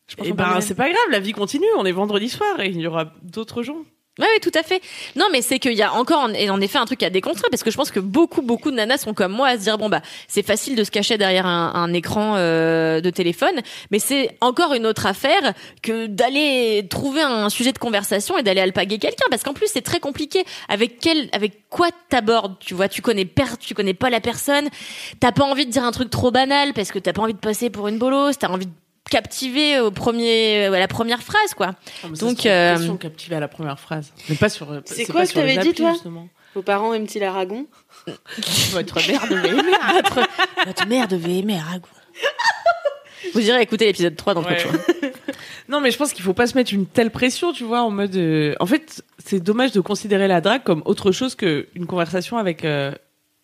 Speaker 3: Je pense
Speaker 2: Et
Speaker 3: en
Speaker 2: ben, c'est pas grave, la vie continue. On est vendredi soir et il y aura d'autres gens.
Speaker 3: Oui, oui, tout à fait. Non, mais c'est qu'il y a encore, en, et en effet, un truc à déconstruire, parce que je pense que beaucoup, beaucoup de nanas sont comme moi à se dire, bon, bah, c'est facile de se cacher derrière un, un écran euh, de téléphone, mais c'est encore une autre affaire que d'aller trouver un sujet de conversation et d'aller alpaguer quelqu'un, parce qu'en plus, c'est très compliqué. Avec quel, avec quoi t'abordes, tu vois, tu connais per, tu connais pas la personne, t'as pas envie de dire un truc trop banal, parce que t'as pas envie de passer pour une bolosse, t'as envie de captiver au premier, à la première phrase, quoi. Donc,
Speaker 2: Donc,
Speaker 3: euh,
Speaker 2: euh... captivée à la première phrase. Mais pas sur.
Speaker 4: C'est
Speaker 2: pas
Speaker 4: quoi que t'avais dit, toi
Speaker 2: justement.
Speaker 4: Vos parents aiment-ils Aragon
Speaker 2: Votre mère devait aimer.
Speaker 3: Votre, votre mère devait aimer Aragon. Vous irez écouter l'épisode 3 dans le
Speaker 2: Ouais.
Speaker 3: choix.
Speaker 2: Non, mais je pense qu'il faut pas se mettre une telle pression, tu vois, en mode. euh, En fait, c'est dommage de considérer la drague comme autre chose qu'une conversation avec euh,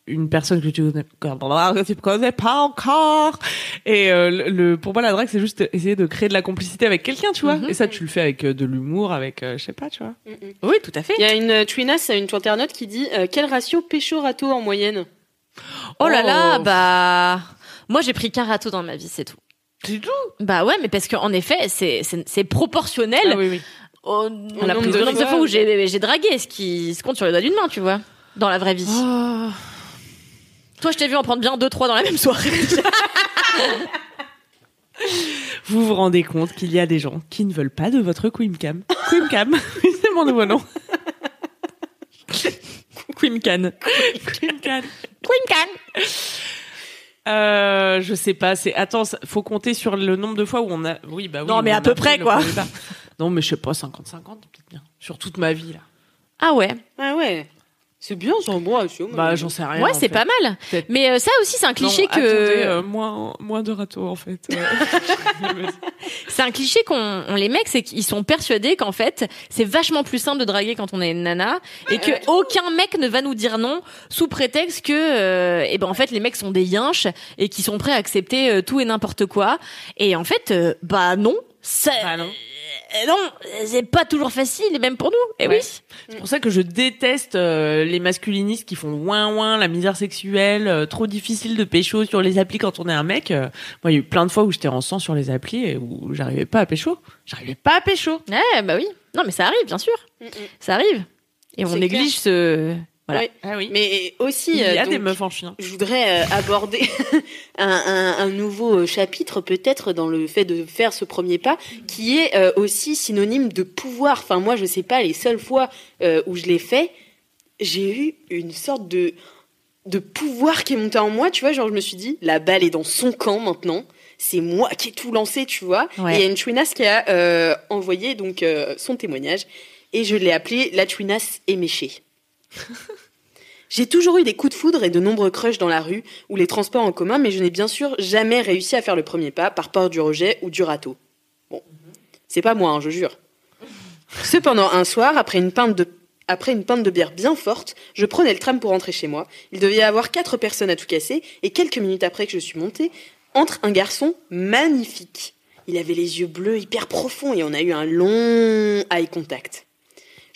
Speaker 2: une personne que tu connais, que tu connais pas encore. Et euh, le, le- pour moi, la drague, c'est juste essayer de créer de la complicité avec quelqu'un, tu vois.
Speaker 3: Mhm.
Speaker 2: Et ça, tu le fais avec euh, de l'humour, avec, euh, je sais pas, tu vois.
Speaker 3: Oui, tout à fait.
Speaker 4: Il y a une euh, Twinas, une internaute qui dit euh, quel ratio pécho-râteau en moyenne?
Speaker 3: Oh là là,
Speaker 2: Oh.
Speaker 3: bah. Moi, j'ai pris qu'un râteau dans ma vie, c'est tout.
Speaker 2: C'est tout?
Speaker 3: Bah ouais, mais parce qu'en effet, c'est, proportionnel
Speaker 2: Ah oui, oui.
Speaker 3: au,
Speaker 4: Au
Speaker 3: la
Speaker 4: nombre
Speaker 3: prise
Speaker 4: de fois.
Speaker 3: fois où j'ai, j'ai dragué, ce qui se compte sur le doigt d'une main, tu vois. Dans la vraie vie.
Speaker 2: Oh.
Speaker 3: Toi, je t'ai vu en prendre bien deux, trois dans la même soirée.
Speaker 2: Vous vous rendez compte qu'il y a des gens qui ne veulent pas de votre Quimcam. Quimcam, c'est mon nouveau nom.
Speaker 3: Quimcan.
Speaker 2: Quimcam.
Speaker 3: Quimcan.
Speaker 2: Euh, je sais pas, c'est attends, ça- faut compter sur le nombre de fois où on a oui bah oui.
Speaker 3: Non, mais
Speaker 2: on
Speaker 3: à
Speaker 2: a
Speaker 3: peu
Speaker 2: pris
Speaker 3: près,
Speaker 2: le
Speaker 3: quoi.
Speaker 2: premier pas. Non, mais je sais pas 50 50 peut-être bien sur toute ma vie là.
Speaker 3: Ah ouais.
Speaker 4: Ah ouais. C'est bien, c'est un bon ratio.
Speaker 2: Bah, j'en sais rien.
Speaker 3: Ouais, c'est pas mal. Mais euh, ça aussi, c'est un cliché
Speaker 2: Non,
Speaker 3: que
Speaker 2: attendez, euh, moins, moins de râteaux, en fait.
Speaker 3: c'est un cliché qu'on on- les mecs, c'est qu'ils sont persuadés qu'en fait, c'est vachement plus simple de draguer quand on est une nana et que aucun mec ne va nous dire non sous prétexte que, euh, eh ben en fait, les mecs sont des yinches et qui sont prêts à accepter euh, tout et n'importe quoi. Et en fait, euh, bah non. Ça,
Speaker 2: Bah non.
Speaker 3: euh, non, c'est pas toujours facile, même pour nous. Et
Speaker 2: Ouais.
Speaker 3: oui.
Speaker 2: C'est pour ça que je déteste euh, les masculinistes qui font ouin ouin, la misère sexuelle, euh, trop difficile de pécho sur les applis quand on est un mec. Euh, moi, il y a eu plein de fois où j'étais en sang sur les applis et où j'arrivais pas à pécho. J'arrivais pas à pécho.
Speaker 3: Ouais, bah oui. Non, mais ça arrive, bien sûr. Ça arrive. Et on néglige ce. Voilà.
Speaker 4: Ouais.
Speaker 2: Ah oui.
Speaker 4: Mais aussi,
Speaker 2: il y a
Speaker 4: euh,
Speaker 2: des meufs en chien.
Speaker 4: je voudrais euh, aborder un, un- un nouveau euh, chapitre peut-être dans le fait de faire ce premier pas, qui est euh, aussi synonyme de pouvoir. Enfin, moi, je sais pas, les seules fois euh, où je l'ai fait, j'ai eu une sorte de de pouvoir qui est monté en moi. Tu vois, genre, je me suis dit, la balle est dans son camp maintenant. C'est moi qui ai tout lancé, tu vois.
Speaker 3: Ouais.
Speaker 4: Et il y a une chouinasse qui a euh, envoyé donc euh, son témoignage et je l'ai appelée la chouinasse éméchée. J'ai toujours eu des coups de foudre et de nombreux crushs dans la rue ou les transports en commun, mais je n'ai bien sûr jamais réussi à faire le premier pas par peur du rejet ou du râteau. Bon, c'est pas moi, hein, je jure. Cependant, un soir, après une pinte de après une pinte de bière bien forte, je prenais le tram pour rentrer chez moi. Il devait y avoir quatre personnes à tout casser, et quelques minutes après que je suis montée, entre un garçon magnifique. Il avait les yeux bleus hyper profonds et on a eu un long eye contact.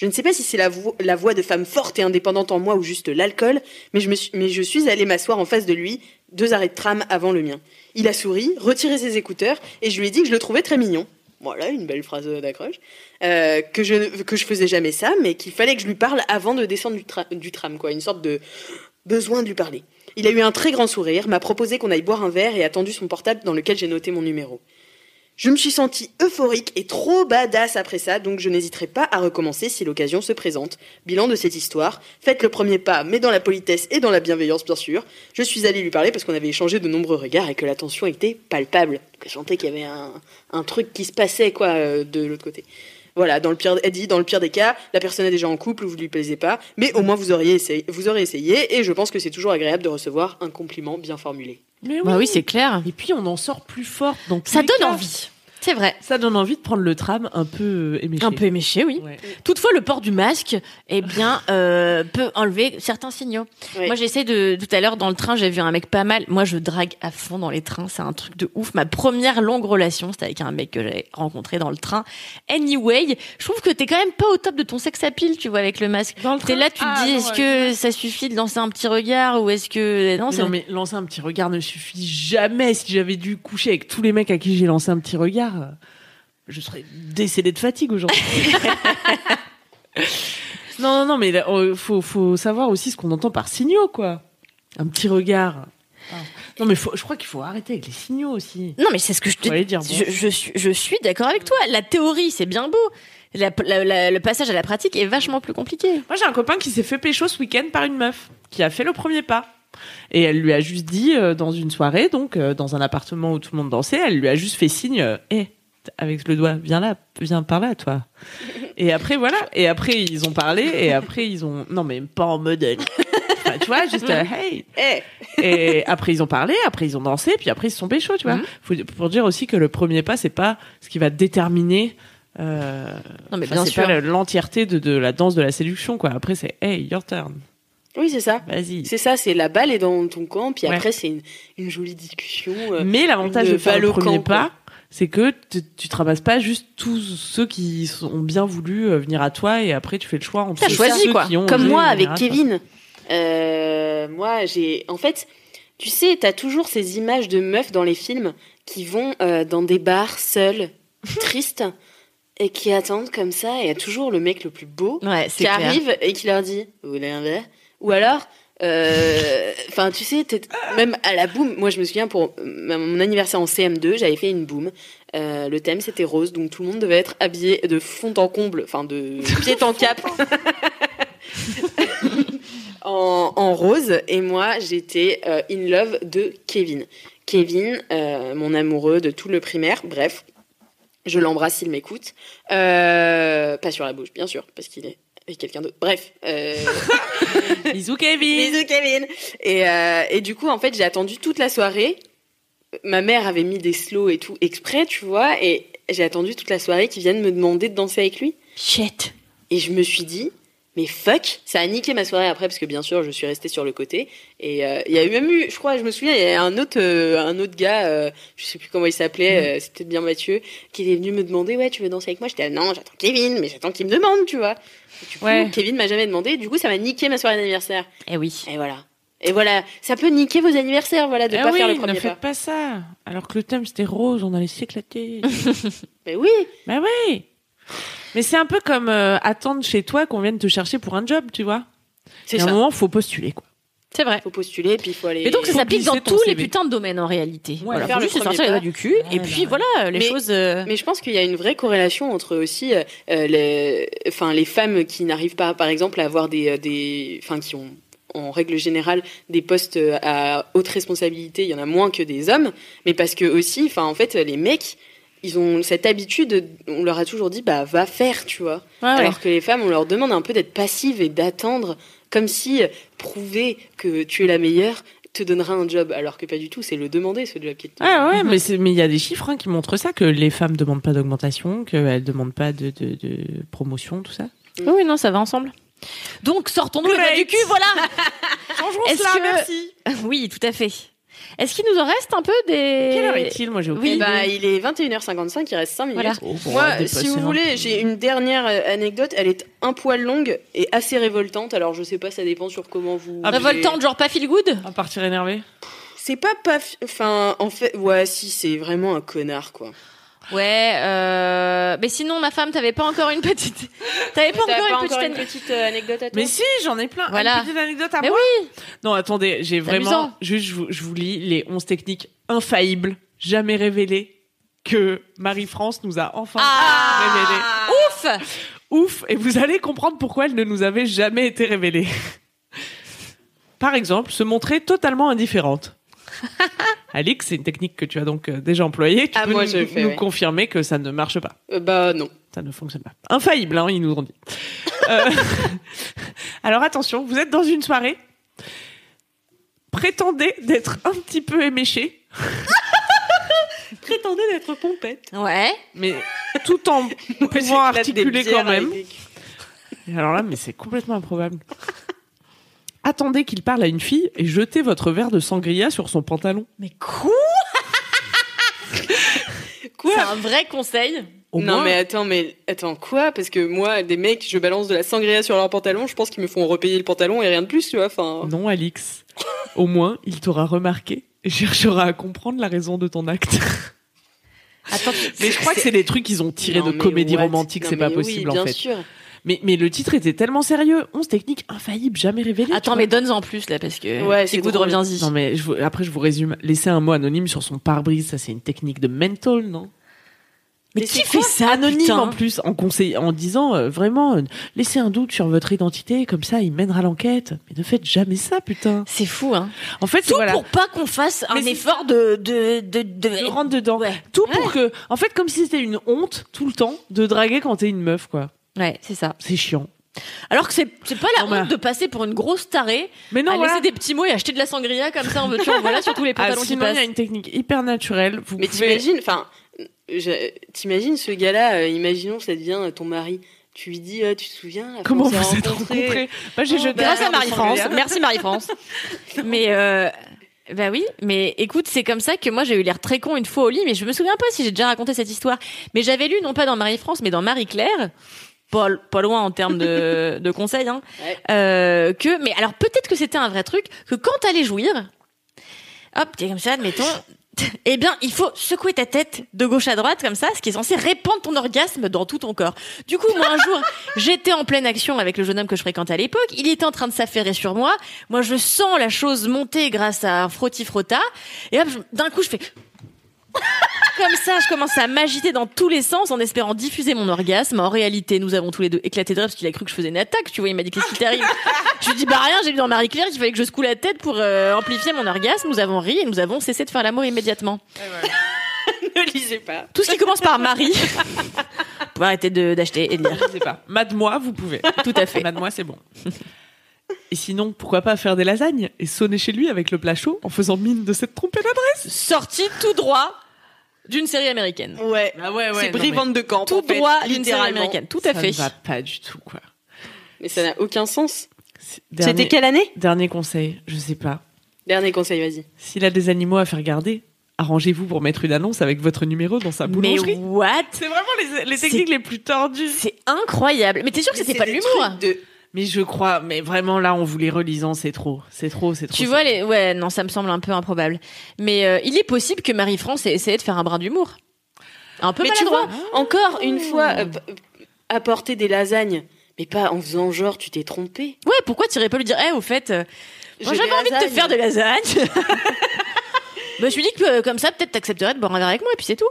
Speaker 4: Je ne sais pas si c'est la, vo- la voix de femme forte et indépendante en moi ou juste l'alcool, mais je, suis, allée m'asseoir en face de lui, deux arrêts de tram avant le mien. Il a souri, retiré ses écouteurs, et je lui ai dit que je le trouvais très mignon. Voilà, une belle phrase d'accroche. Euh, que, je, que je faisais jamais ça, mais qu'il fallait que je lui parle avant de descendre du, tra- du tram. Une sorte de besoin de lui parler. Il a eu un très grand sourire, m'a proposé qu'on aille boire un verre et a tendu son portable dans lequel j'ai noté mon numéro. Je me suis sentie euphorique et trop badass après ça, donc je n'hésiterai pas à recommencer si l'occasion se présente. Bilan de cette histoire, faites le premier pas, mais dans la politesse et dans la bienveillance bien sûr. Je suis allée lui parler parce qu'on avait échangé de nombreux regards et que la tension était palpable. Je sentais qu'il y avait un, truc qui se passait quoi euh, de l'autre côté. Voilà, dans le pire, elle dit, dans le pire des cas, la personne est déjà en couple ou vous lui plaisez pas, mais au moins vous auriez essayé, vous aurez essayé, et je pense que c'est toujours agréable de recevoir un compliment bien formulé.
Speaker 2: Mais
Speaker 3: Bah oui, c'est clair.
Speaker 2: Et puis on en sort plus fort. Donc
Speaker 3: Ça donne envie. C'est vrai.
Speaker 2: Ça donne envie de prendre le tram un peu euh, éméché.
Speaker 3: Un peu éméché, oui.
Speaker 2: Ouais.
Speaker 3: Toutefois, le port du masque, eh bien, euh, peut enlever certains signaux.
Speaker 4: Ouais.
Speaker 3: Moi, j'essaie de tout à l'heure dans le train, j'ai vu un mec pas mal. Moi, je drague à fond dans les trains, c'est un truc de ouf. Ma première longue relation, c'était avec un mec que j'avais rencontré dans le train. Anyway, je trouve que t'es quand même pas au top de ton sex appeal, tu vois, avec le masque.
Speaker 2: Dans le
Speaker 3: T'es
Speaker 2: train
Speaker 3: là, tu te
Speaker 2: Ah,
Speaker 3: dis,
Speaker 2: non,
Speaker 3: est-ce
Speaker 2: ouais.
Speaker 3: que ça suffit de lancer un petit regard ou est-ce que non,
Speaker 2: Mais
Speaker 3: ça
Speaker 2: Non mais lancer un petit regard ne suffit jamais. Si j'avais dû coucher avec tous les mecs à qui j'ai lancé un petit regard, je serais décédé de fatigue aujourd'hui. non non non mais euh, faut faut savoir aussi ce qu'on entend par signaux quoi. Un petit regard. Ah. Non mais faut, je crois qu'il faut arrêter avec les signaux aussi.
Speaker 3: Non, mais c'est ce que je te
Speaker 2: dire
Speaker 3: je, suis, je suis d'accord avec toi. La théorie, c'est bien beau. La- la- la- le passage à la pratique est vachement plus compliqué.
Speaker 2: Moi j'ai un copain qui s'est fait pécho ce week-end par une meuf qui a fait le premier pas. Et elle lui a juste dit euh, dans une soirée, donc euh, dans un appartement où tout le monde dansait, elle lui a juste fait signe, euh, Eh, avec le doigt, viens là, viens par là, toi. Et après voilà, et après ils ont parlé, et après ils ont, non mais pas en mode, enfin, tu vois, juste euh, hey.
Speaker 4: Eh
Speaker 2: Et après ils ont parlé, après ils ont dansé, puis après ils se sont pécho, tu vois.
Speaker 3: Mhm.
Speaker 2: Faut, pour dire aussi que le premier pas, c'est pas ce qui va déterminer. Euh,
Speaker 3: Non, mais bien
Speaker 2: c'est
Speaker 3: sûr.
Speaker 2: l'entièreté de, de la danse de la séduction, quoi. Après c'est hey, your turn.
Speaker 4: Oui, c'est ça.
Speaker 2: Vas-y.
Speaker 4: C'est ça, c'est la balle est dans ton camp, puis
Speaker 2: Ouais.
Speaker 4: après c'est une, une jolie discussion. euh,
Speaker 2: Mais l'avantage de faire le premier
Speaker 4: camp,
Speaker 2: pas, c'est que tu, tu te ramasses pas juste tous ceux qui sont- ont bien voulu euh, venir à toi et après tu fais le choix entre
Speaker 3: T'as choisi,
Speaker 2: ceux
Speaker 3: quoi.
Speaker 2: qui ont
Speaker 4: Comme moi avec. Kevin. Euh, moi, j'ai. En fait, tu sais, t'as toujours ces images de meufs dans les films qui vont euh, dans des bars seules, tristes, et qui attendent comme ça. Et il y a toujours le mec le plus beau
Speaker 3: Ouais,
Speaker 4: qui
Speaker 3: clair.
Speaker 4: arrive et qui leur dit Vous voulez un verre? Ou alors. euh, Enfin, tu sais, même à la boum, moi je me souviens pour mon anniversaire en CM2, j'avais fait une boum. Euh, le thème c'était rose, donc tout le monde devait être habillé de fond en comble, enfin de pied en cap, en, rose. Et moi j'étais euh, in love de Kevin. Kevin, mon amoureux de tout le primaire, bref, je l'embrasse s'il m'écoute. Pas sur la bouche, bien sûr, parce qu'il est avec quelqu'un d'autre. Bref. Euh...
Speaker 2: Bisous Kevin.
Speaker 4: Bisous Kevin. Et, euh, et du coup, en fait, j'ai attendu toute la soirée. Ma mère avait mis des slows et tout exprès, tu vois, et j'ai attendu toute la soirée qu'ils viennent me demander de danser avec lui.
Speaker 3: Shit.
Speaker 4: Et je me suis dit, mais fuck, ça a niqué ma soirée après parce que bien sûr, je suis restée sur le côté. Et euh, il y a eu même eu, je crois, je me souviens, il y a un autre, euh, un autre gars, euh, je sais plus comment il s'appelait, euh, c'est peut-être bien Mathieu, qui est venu me demander, ouais, tu veux danser avec moi? J'étais, ah, non, j'attends Kevin, mais j'attends qu'il me demande, tu vois. Et du coup,
Speaker 2: Ouais.
Speaker 4: Kevin m'a jamais demandé. Du coup, ça m'a niqué ma soirée d'anniversaire.
Speaker 3: Eh oui.
Speaker 4: Et voilà. Et voilà, ça peut niquer vos anniversaires, voilà, de
Speaker 2: Ah
Speaker 4: pas
Speaker 2: oui,
Speaker 4: faire le
Speaker 2: ne
Speaker 4: premier
Speaker 2: faites
Speaker 4: pas.
Speaker 2: ça. Alors que le thème c'était rose, on allait s'éclater.
Speaker 4: Mais oui,
Speaker 2: bah oui. Mais c'est un peu comme euh, attendre chez toi qu'on vienne te chercher pour un job, tu vois.
Speaker 4: c'est
Speaker 2: Et à un
Speaker 4: ça.
Speaker 2: moment, faut postuler quoi.
Speaker 3: C'est vrai.
Speaker 4: Faut postuler, puis il faut aller.
Speaker 3: Et donc ça s'applique dans tous les putains de domaines en réalité. voilà,
Speaker 4: faire
Speaker 3: faut juste se sortir les doigts du cul et
Speaker 2: Ouais,
Speaker 3: puis voilà les
Speaker 4: Mais-
Speaker 3: choses. euh,
Speaker 4: Mais je pense qu'il y a une vraie corrélation entre aussi euh, les, enfin les femmes qui n'arrivent pas, par exemple, à avoir des, des, enfin qui ont en règle générale des postes à haute responsabilité, il y en a moins que des hommes, mais parce que aussi, enfin en fait, les mecs, ils ont cette habitude, on leur a toujours dit, bah va faire, tu vois.
Speaker 3: ouais, ouais.
Speaker 4: Alors que les femmes, on leur demande un peu d'être passives et d'attendre, comme si euh, prouver que tu es la meilleure te donnera un job, alors que pas du tout, c'est le demander ce job qui te
Speaker 2: Ah ouais, mais c'est mais il y a des chiffres hein, qui montrent ça que les femmes demandent pas d'augmentation, qu'elles demandent pas de, de, de promotion, tout ça.
Speaker 3: Oui, oui, non, ça va ensemble. Donc sortons-nous
Speaker 2: Great.
Speaker 3: du cul, voilà.
Speaker 2: Changeons
Speaker 3: Est-ce
Speaker 2: cela,
Speaker 3: que-
Speaker 2: merci.
Speaker 3: oui, tout à fait. Est-ce qu'il nous en reste un peu des
Speaker 2: Quelle heure est-il Moi, j'ai aucune
Speaker 3: Oui.
Speaker 4: Bah, il est 21h55, il reste 5 minutes.
Speaker 3: Voilà.
Speaker 2: Oh,
Speaker 4: Moi, si vous
Speaker 2: un
Speaker 4: voulez, j'ai une dernière euh, anecdote. Elle est un poil longue et assez révoltante. Alors, je sais pas, ça dépend sur comment vous.
Speaker 2: Ah,
Speaker 3: Révoltante, genre pas feel good?
Speaker 2: À partir énervé.
Speaker 4: C'est pas pas. Enfin, en fait, ouais, si, c'est vraiment un connard, quoi.
Speaker 3: Ouais, euh... mais sinon ma femme, t'avais pas encore une petite, t'avais pas encore
Speaker 4: pas
Speaker 3: une petite,
Speaker 4: une euh, anecdote à toi
Speaker 2: Mais si, j'en ai plein.
Speaker 3: Voilà.
Speaker 2: Une petite anecdote à
Speaker 3: Mais
Speaker 2: moi.
Speaker 3: oui.
Speaker 2: Non, attendez, j'ai vraiment.
Speaker 3: amusant.
Speaker 2: Juste, je vous, je vous lis les 11 techniques infaillibles, jamais révélées, que Marie-France nous a enfin
Speaker 3: Ah.
Speaker 2: révélées.
Speaker 3: Ouf.
Speaker 2: Ouf Et vous allez comprendre pourquoi elles ne nous avaient jamais été révélées. Par exemple, se montrer totalement indifférente. Alix, c'est une technique que tu as donc euh, déjà employée. Tu
Speaker 4: Ah,
Speaker 2: peux
Speaker 4: moi,
Speaker 2: nous,
Speaker 4: je le fais,
Speaker 2: nous
Speaker 4: ouais.
Speaker 2: confirmer que ça ne marche pas.
Speaker 4: Euh, Bah, non.
Speaker 2: Ça ne fonctionne pas. Infaillible, hein, ils nous ont dit. Euh, Alors attention, vous êtes dans une soirée. Prétendez d'être un petit peu éméché,
Speaker 4: Prétendez d'être pompette.
Speaker 3: Ouais.
Speaker 2: mais tout en pouvant articuler quand même. Et alors là, mais c'est complètement improbable. Attendez qu'il parle à une fille et jetez votre verre de sangria sur son pantalon.
Speaker 3: Mais quoi
Speaker 4: Quoi
Speaker 3: C'est un vrai conseil.
Speaker 2: Au
Speaker 4: non
Speaker 2: moins-
Speaker 4: mais attends mais attends quoi parce que moi des mecs je balance de la sangria sur leur pantalon je pense qu'ils me font repayer le pantalon et rien de plus tu vois enfin
Speaker 2: Non, Alix. Au moins, il t'aura remarqué et cherchera à comprendre la raison de ton acte.
Speaker 3: Attends,
Speaker 2: Mais je crois que c'est des trucs qu'ils ont tirés
Speaker 4: Non,
Speaker 2: de comédie
Speaker 4: what
Speaker 2: romantique, c'est pas possible
Speaker 4: oui,
Speaker 2: en
Speaker 4: bien
Speaker 2: fait.
Speaker 4: sûr.
Speaker 2: Mais, mais le titre était tellement sérieux. 11 techniques infaillibles, jamais révélées.
Speaker 3: attends, mais donne-en plus là parce que
Speaker 4: Ouais, c'est
Speaker 3: good, reviens-y.
Speaker 2: Non, mais je vous- après, je vous résume. Laisser un mot anonyme sur son pare-brise, ça, c'est une technique de mental, non?
Speaker 3: Mais
Speaker 4: Mais
Speaker 3: qui
Speaker 4: c'est
Speaker 3: fait ça
Speaker 2: Anonyme
Speaker 3: putain?
Speaker 2: en plus, en conseil, en disant euh, vraiment, euh, laissez un doute sur votre identité, comme ça, il mènera l'enquête. Mais ne faites jamais ça, putain.
Speaker 3: C'est fou, hein.
Speaker 2: En fait,
Speaker 3: Tout
Speaker 2: voilà.
Speaker 3: pour pas qu'on fasse un
Speaker 2: Mais
Speaker 3: effort de de de de.
Speaker 2: de rentre dedans.
Speaker 3: Ouais.
Speaker 2: Tout pour que, en fait, comme si c'était une honte tout le temps de draguer quand t'es une meuf, quoi.
Speaker 3: Ouais, c'est ça.
Speaker 2: C'est chiant.
Speaker 3: Alors que c'est c'est pas la honte de passer pour une grosse tarée,
Speaker 2: Mais non,
Speaker 3: à
Speaker 2: voilà.
Speaker 3: laisser des petits mots et acheter de la sangria comme ça en veux-tu en voilà sur tous les
Speaker 2: Ah,
Speaker 3: pantalons qui
Speaker 2: sinon, il y
Speaker 3: passent.
Speaker 2: a une technique hyper naturelle. Vous
Speaker 4: Mais
Speaker 2: pouvez-
Speaker 4: t'imagines enfin t'imagines ce gars-là euh, imaginons ça devient euh, ton mari tu lui dis ah, tu te souviens la
Speaker 2: Comment vous êtes rencontrés Bah, j'ai
Speaker 4: Oh,
Speaker 2: jeté
Speaker 4: bah,
Speaker 2: un
Speaker 3: Grâce à Marie-France. Merci Marie-France. mais euh, bah oui, mais écoute, c'est comme ça que moi j'ai eu l'air très con une fois au lit, mais je me souviens pas si j'ai déjà raconté cette histoire. Mais j'avais lu non pas dans Marie-France, mais dans Marie-Claire. Pas, pas loin en termes de, de conseils, hein.
Speaker 4: Ouais.
Speaker 3: Euh, que, mais alors peut-être que c'était un vrai truc, que quand t'allais jouir, hop, t'es comme ça, admettons, eh bien, il faut secouer ta tête de gauche à droite comme ça, ce qui est censé répandre ton orgasme dans tout ton corps. Du coup, moi, un jour, j'étais en pleine action avec le jeune homme que je fréquentais à l'époque. Il était en train de s'affairer sur moi. Moi, je sens la chose monter grâce à un frotti-frotta. Et hop, d'un coup, je fais... Comme ça, je commence à m'agiter dans tous les sens en espérant diffuser mon orgasme. En réalité, nous avons tous les deux éclaté de rire parce qu'il a cru que je faisais une attaque. Tu vois, il m'a dit qu'est-ce qui t'arrive? Je lui dit bah rien. J'ai lu dans Marie Claire qu'il fallait que je secoue la tête pour euh, amplifier mon orgasme. Nous avons ri et nous avons cessé de faire l'amour immédiatement.
Speaker 4: ne lisez pas
Speaker 3: Tout ce qui commence par Marie. pouvez arrêter de- d'acheter et de lire.
Speaker 2: Je sais pas. Mad-moi, vous pouvez.
Speaker 3: Tout à fait.
Speaker 2: Mad-moi, c'est bon. Et sinon, pourquoi pas faire des lasagnes et sonner chez lui avec le plat chaud en faisant mine de s'être trompé d'adresse?
Speaker 3: Sorti tout droit d'une série américaine.
Speaker 4: Ouais.
Speaker 2: Ah ouais,
Speaker 4: c'est Brie Van de Camp.
Speaker 3: Tout
Speaker 4: en fait,
Speaker 3: droit d'une série américaine. Tout à
Speaker 2: Ça
Speaker 3: fait.
Speaker 2: ne va pas du tout, quoi.
Speaker 4: Mais ça n'a aucun sens. C'était quelle année
Speaker 2: Dernier conseil, je sais pas.
Speaker 4: Dernier conseil, vas-y.
Speaker 2: S'il a des animaux à faire garder, arrangez-vous pour mettre une annonce avec votre numéro dans sa
Speaker 3: Mais
Speaker 2: boulangerie.
Speaker 3: what
Speaker 2: C'est vraiment les, les
Speaker 3: C'est-
Speaker 2: techniques les plus tordues.
Speaker 3: C'est incroyable. Mais t'es sûr que c'était
Speaker 4: C'est
Speaker 3: pas de l'humour
Speaker 4: de-
Speaker 2: Mais je crois, mais vraiment là, en vous les relisant, c'est trop. C'est trop, c'est trop.
Speaker 3: Tu vois les ouais non ça me semble un peu improbable. Mais euh, il est possible que Marie-France ait essayé de faire un brin d'humour. Un peu
Speaker 4: Mais tu
Speaker 3: maladroit.
Speaker 4: vois, encore une fois, euh, euh, apporter des lasagnes, mais pas en faisant genre tu t'es trompé.
Speaker 3: Ouais, pourquoi t'irais pas lui dire, eh, au fait, euh, moi
Speaker 4: J'ai
Speaker 3: j'avais envie de te
Speaker 4: lasagnes.
Speaker 3: faire de lasagne. je me suis dit que euh, comme ça, peut-être t'accepterais de boire un verre avec moi et puis c'est tout.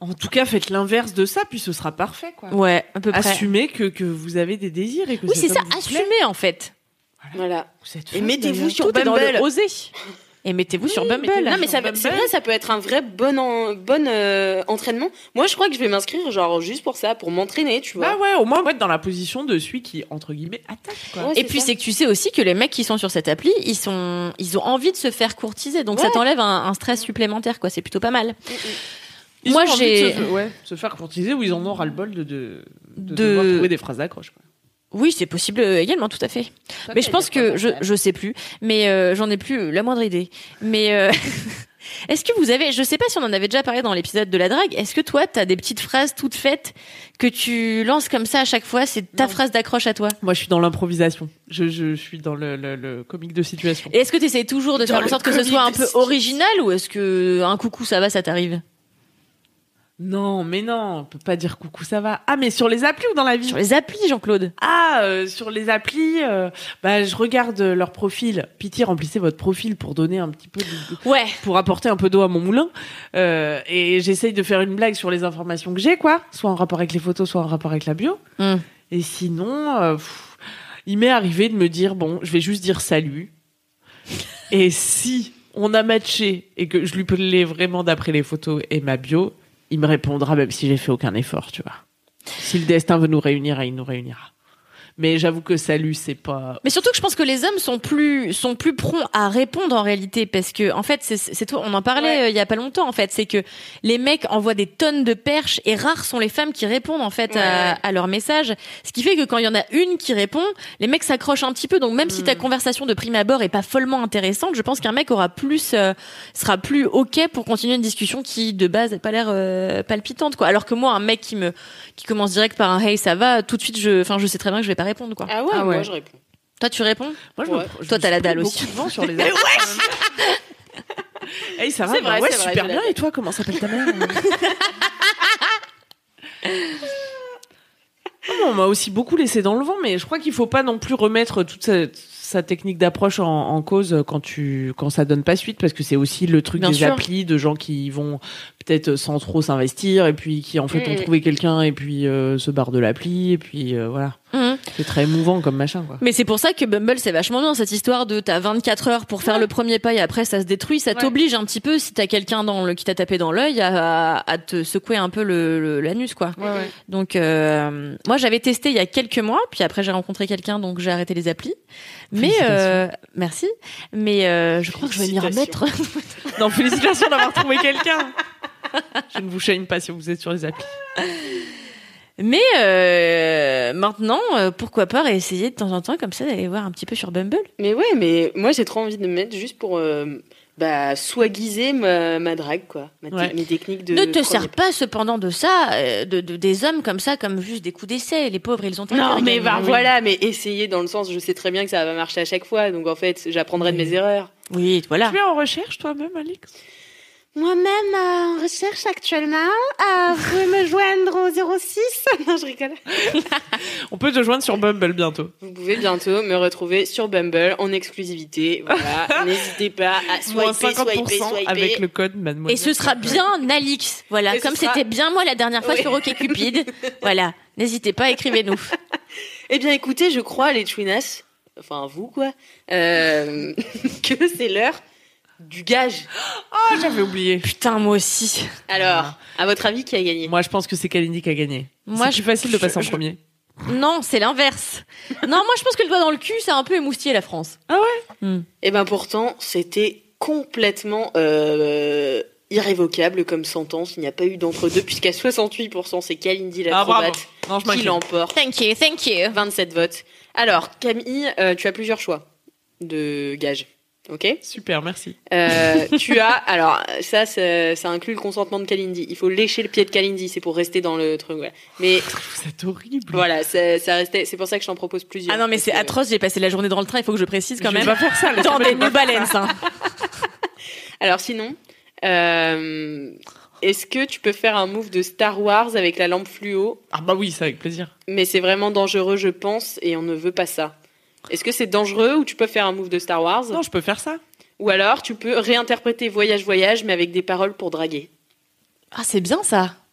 Speaker 2: En tout cas, faites l'inverse de ça, puis ce sera parfait, quoi.
Speaker 3: Ouais, à peu près.
Speaker 2: Assumez que, que vous avez des désirs et que
Speaker 3: Oui, c'est ça,
Speaker 2: vous
Speaker 3: assumez
Speaker 2: plaît.
Speaker 3: en fait.
Speaker 4: Voilà.
Speaker 2: Vous êtes
Speaker 4: Et mettez-vous sur
Speaker 3: Tout est dans
Speaker 4: Bumble.
Speaker 3: le oser. Et mettez-vous sur Bumble.
Speaker 4: Non mais ça,
Speaker 2: Bumble.
Speaker 4: c'est vrai, ça peut être un vrai bon en, bon euh, entraînement. Moi, je crois que je vais m'inscrire genre juste pour ça, pour m'entraîner, tu vois.
Speaker 2: Bah ouais, au moins être dans la position de celui qui, entre guillemets, attaque, quoi.
Speaker 4: Ouais,
Speaker 3: Et puis c'est que tu sais aussi que les mecs qui sont sur cette appli, ils sont, ils ont envie de se faire courtiser, donc ça t'enlève un, un stress supplémentaire, quoi. C'est plutôt pas mal.
Speaker 2: Ils
Speaker 3: Moi, j'ai-
Speaker 2: se, ouais, se faire courtiser ou ils en ont ras-le-bol de, de, de,
Speaker 3: De-
Speaker 2: devoir trouver des phrases d'accroche.
Speaker 3: Oui, c'est possible euh, également, tout à fait. mais je pense que je, je sais plus, mais euh, j'en ai plus la moindre idée. Mais euh, est-ce que vous avez, je sais pas si on en avait déjà parlé dans l'épisode de la drague, est-ce que toi t'as des petites phrases toutes faites que tu lances comme ça à chaque fois, c'est ta
Speaker 2: Non.
Speaker 3: phrase d'accroche à toi?
Speaker 2: Moi, je suis dans l'improvisation. Je, je, je suis dans le, le, le comique de situation.
Speaker 3: Et est-ce que tu essaies toujours de
Speaker 4: Dans
Speaker 3: faire en sorte que ce soit un peu original ou est-ce que un coucou ça va, ça t'arrive?
Speaker 2: Non, mais non, on peut pas dire coucou, ça va. Ah, mais sur les applis ou dans la vie?
Speaker 3: Sur les applis, Jean-Claude
Speaker 2: Ah, euh, sur les applis, euh, bah, je regarde leur profil. Pitié, remplissez votre profil pour donner un petit peu de,
Speaker 3: Ouais.
Speaker 2: pour apporter un peu d'eau à mon moulin. Euh, et j'essaye de faire une blague sur les informations que j'ai, quoi. Soit en rapport avec les photos, soit en rapport avec la bio.
Speaker 3: Hmm.
Speaker 2: Et sinon, pff, il m'est arrivé de me dire, bon, je vais juste dire salut. et si on a matché et que je lui plais vraiment d'après les photos et ma bio, il me répondra même si j'ai fait aucun effort, tu vois. Si le destin veut nous réunir, il nous réunira. Mais j'avoue que salut, c'est pas.
Speaker 3: Mais surtout que je pense que les hommes sont plus sont plus prompts à répondre en réalité parce que en fait c'est toi on en parlait
Speaker 4: Ouais.
Speaker 3: euh, il y a pas longtemps en fait c'est que les mecs envoient des tonnes de perches et rares sont les femmes qui répondent en fait
Speaker 4: Ouais,
Speaker 3: à, leurs messages ce qui fait que quand il y en a une qui répond les mecs s'accrochent un petit peu donc même si ta conversation de prime abord est pas follement intéressante je pense qu'un mec aura plus euh, sera plus ok pour continuer une discussion qui de base n'a pas l'air euh, palpitante quoi alors que moi un mec qui me qui commence direct par un hey ça va tout de suite je enfin je sais très bien que je vais pas répondre quoi
Speaker 4: Ah ouais,
Speaker 2: Ah ouais.
Speaker 4: moi je réponds.
Speaker 3: toi tu réponds
Speaker 2: Moi, je
Speaker 4: Ouais.
Speaker 2: me-
Speaker 3: Toi, t'as la dalle aussi.
Speaker 2: beaucoup de vent sur les applis. Hey, ça va
Speaker 4: vrai,
Speaker 2: Ouais,
Speaker 4: vrai,
Speaker 2: super bien. Et toi, comment s'appelle ta mère Non, On m'a aussi beaucoup laissé dans le vent, mais je crois qu'il faut pas non plus remettre toute sa, sa technique d'approche en, en cause quand tu quand ça donne pas suite, parce que c'est aussi le truc
Speaker 3: Bien
Speaker 2: des
Speaker 3: sûr.
Speaker 2: applis de gens qui vont peut-être sans trop s'investir et puis qui en fait ont
Speaker 4: Mm.
Speaker 2: trouvé quelqu'un et puis euh, se barrent de l'appli et puis euh, voilà,
Speaker 3: Mhm.
Speaker 2: c'est très émouvant comme machin quoi.
Speaker 3: Mais c'est pour ça que Bumble c'est vachement bien cette histoire de t'as 24 heures pour faire le premier pas et après ça se détruit, ça
Speaker 2: Ouais.
Speaker 3: t'oblige un petit peu si t'as quelqu'un dans le qui t'a tapé dans l'œil à, à te secouer un peu le, le- l'anus quoi.
Speaker 2: Ouais, ouais.
Speaker 3: Donc euh, moi j'avais testé il y a quelques mois, puis après j'ai rencontré quelqu'un donc j'ai arrêté les applis. Mais euh, merci, mais euh, je crois que je vais m'y remettre.
Speaker 2: Non, félicitations d'avoir trouvé quelqu'un. Je ne vous shame pas si vous êtes sur les applis.
Speaker 3: Mais euh, maintenant euh, pourquoi pas essayer de temps en temps comme ça d'aller voir un petit peu sur Bumble.
Speaker 4: Mais ouais, mais moi j'ai trop envie de me mettre juste pour euh, bah, ma, ma drague, quoi. Ma te-
Speaker 2: Ouais.
Speaker 4: Mes techniques de.
Speaker 3: ne te sers pas cependant de ça, euh, de, de- des hommes comme ça, comme juste des coups d'essai. Les pauvres, ils ont un
Speaker 4: Non, mais bah, voilà, mais essayer dans le sens, je sais très bien que ça va pas marcher à chaque fois, donc en fait, j'apprendrai de mes erreurs.
Speaker 3: Oui, voilà.
Speaker 2: Tu es en recherche toi-même, Alix?
Speaker 4: Moi-même, euh, en recherche actuellement, euh, vous pouvez me joindre au 06. non, je rigole.
Speaker 2: On peut te joindre sur Bumble bientôt.
Speaker 4: Vous pouvez bientôt me retrouver sur Bumble en exclusivité. Voilà, n'hésitez pas à swiper,
Speaker 2: 50%
Speaker 4: swiper, swiper.
Speaker 2: avec le code mademoiselle.
Speaker 3: Et ce sera bien Alix. Voilà,
Speaker 4: Et
Speaker 3: comme
Speaker 4: sera-
Speaker 3: c'était bien moi la dernière fois
Speaker 4: Oui.
Speaker 3: sur OkCupid. voilà, n'hésitez pas, écrivez-nous.
Speaker 4: Eh bien, écoutez, je crois, les Twinas, enfin vous, quoi, euh, que c'est l'heure du gage.
Speaker 2: Ah, j'avais oublié.
Speaker 3: Putain, moi aussi.
Speaker 4: Alors, à votre avis, qui a gagné?
Speaker 2: Moi, je pense que c'est Kalindi qui a gagné.
Speaker 3: Moi,
Speaker 2: c'est
Speaker 3: je-
Speaker 2: plus facile de passer en
Speaker 3: je-
Speaker 2: premier.
Speaker 3: Non, c'est l'inverse. Non, moi je pense que le doigt dans le cul, ça a un peu émoustillé la France.
Speaker 4: Eh ben pourtant, c'était complètement euh, irrévocable comme sentence. Il n'y a pas eu d'entre-deux, puisqu'à 68%, c'est Kalindi
Speaker 2: Ah,
Speaker 4: l'acrobate
Speaker 2: Non, je
Speaker 4: qui l'emporte.
Speaker 3: Thank you, thank you.
Speaker 4: 27 votes. Alors, Camille, euh, tu as plusieurs choix de gage. Ok
Speaker 2: Super, merci.
Speaker 4: Euh, Tu as. Alors, ça, ça, ça inclut le consentement de Kalindi. Il faut lécher le pied de Kalindi, c'est pour rester dans le truc. voilà. Mais
Speaker 2: êtes horrible.
Speaker 4: voilà, ça, ça restait. C'est pour ça que je t'en propose plusieurs.
Speaker 3: Ah non, mais c'est atroce, j'ai passé la journée dans le train, il faut que je précise quand
Speaker 2: Je vais
Speaker 3: même.
Speaker 2: pas faire ça.
Speaker 3: Dans des
Speaker 2: vais
Speaker 3: New Balance. hein.
Speaker 4: Alors sinon, euh, est-ce que tu peux faire un move de Star Wars avec la lampe fluo?
Speaker 2: Ah bah oui, ça avec plaisir.
Speaker 4: Mais c'est vraiment dangereux, je pense, et on ne veut pas ça. Est-ce que c'est dangereux ou tu peux faire un move de Star Wars
Speaker 2: Non, je peux faire ça.
Speaker 4: Ou alors tu peux réinterpréter Voyage Voyage mais avec des paroles pour draguer.
Speaker 3: Ah, c'est bien ça.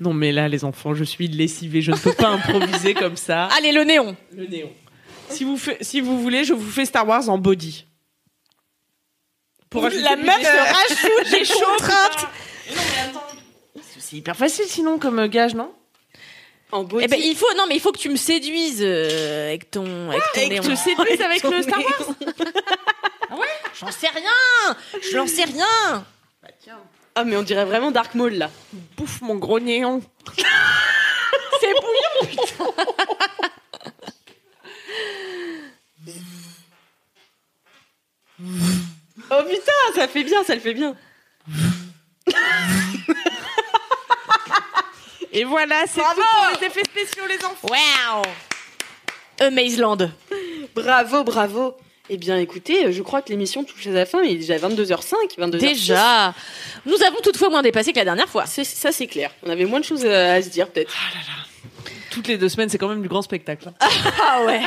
Speaker 2: Non, mais là, les enfants, je suis lessivée. Je ne peux pas improviser comme ça.
Speaker 3: Allez, le néon.
Speaker 2: Le néon. Si vous, fait- si vous voulez, je vous fais Star Wars en body. Pour
Speaker 3: La meuf se rajoute des
Speaker 2: J'ai chaud,
Speaker 3: contraintes.
Speaker 2: Non, mais attends. C'est hyper facile sinon comme gage, non?
Speaker 4: En
Speaker 3: Eh ben, il faut, non, mais il faut que tu me séduises euh, avec ton, avec ton
Speaker 2: Et que
Speaker 3: néon.
Speaker 2: je te séduise avec
Speaker 3: ton
Speaker 2: le Star. Wars
Speaker 3: J'en sais rien. Je n'en sais rien.
Speaker 4: Ah mais on dirait vraiment Dark Maul là.
Speaker 2: Bouffe mon gros néon.
Speaker 3: C'est bouillant.
Speaker 4: Oh putain, ça fait bien, ça le fait bien.
Speaker 2: Et voilà, c'est tout pour les effets spéciaux, les enfants.
Speaker 3: Wow. Amazeland.
Speaker 4: Bravo, bravo. Eh bien écoutez, je crois que l'émission touche à sa fin, il est déjà 22h05, 22h06.
Speaker 3: Déjà. Nous avons toutefois moins dépassé que la dernière fois.
Speaker 4: C'est- Ça c'est clair. On avait moins de choses à, à se dire peut-être.
Speaker 2: Toutes les deux semaines, c'est quand même du grand spectacle.
Speaker 3: Ah ouais.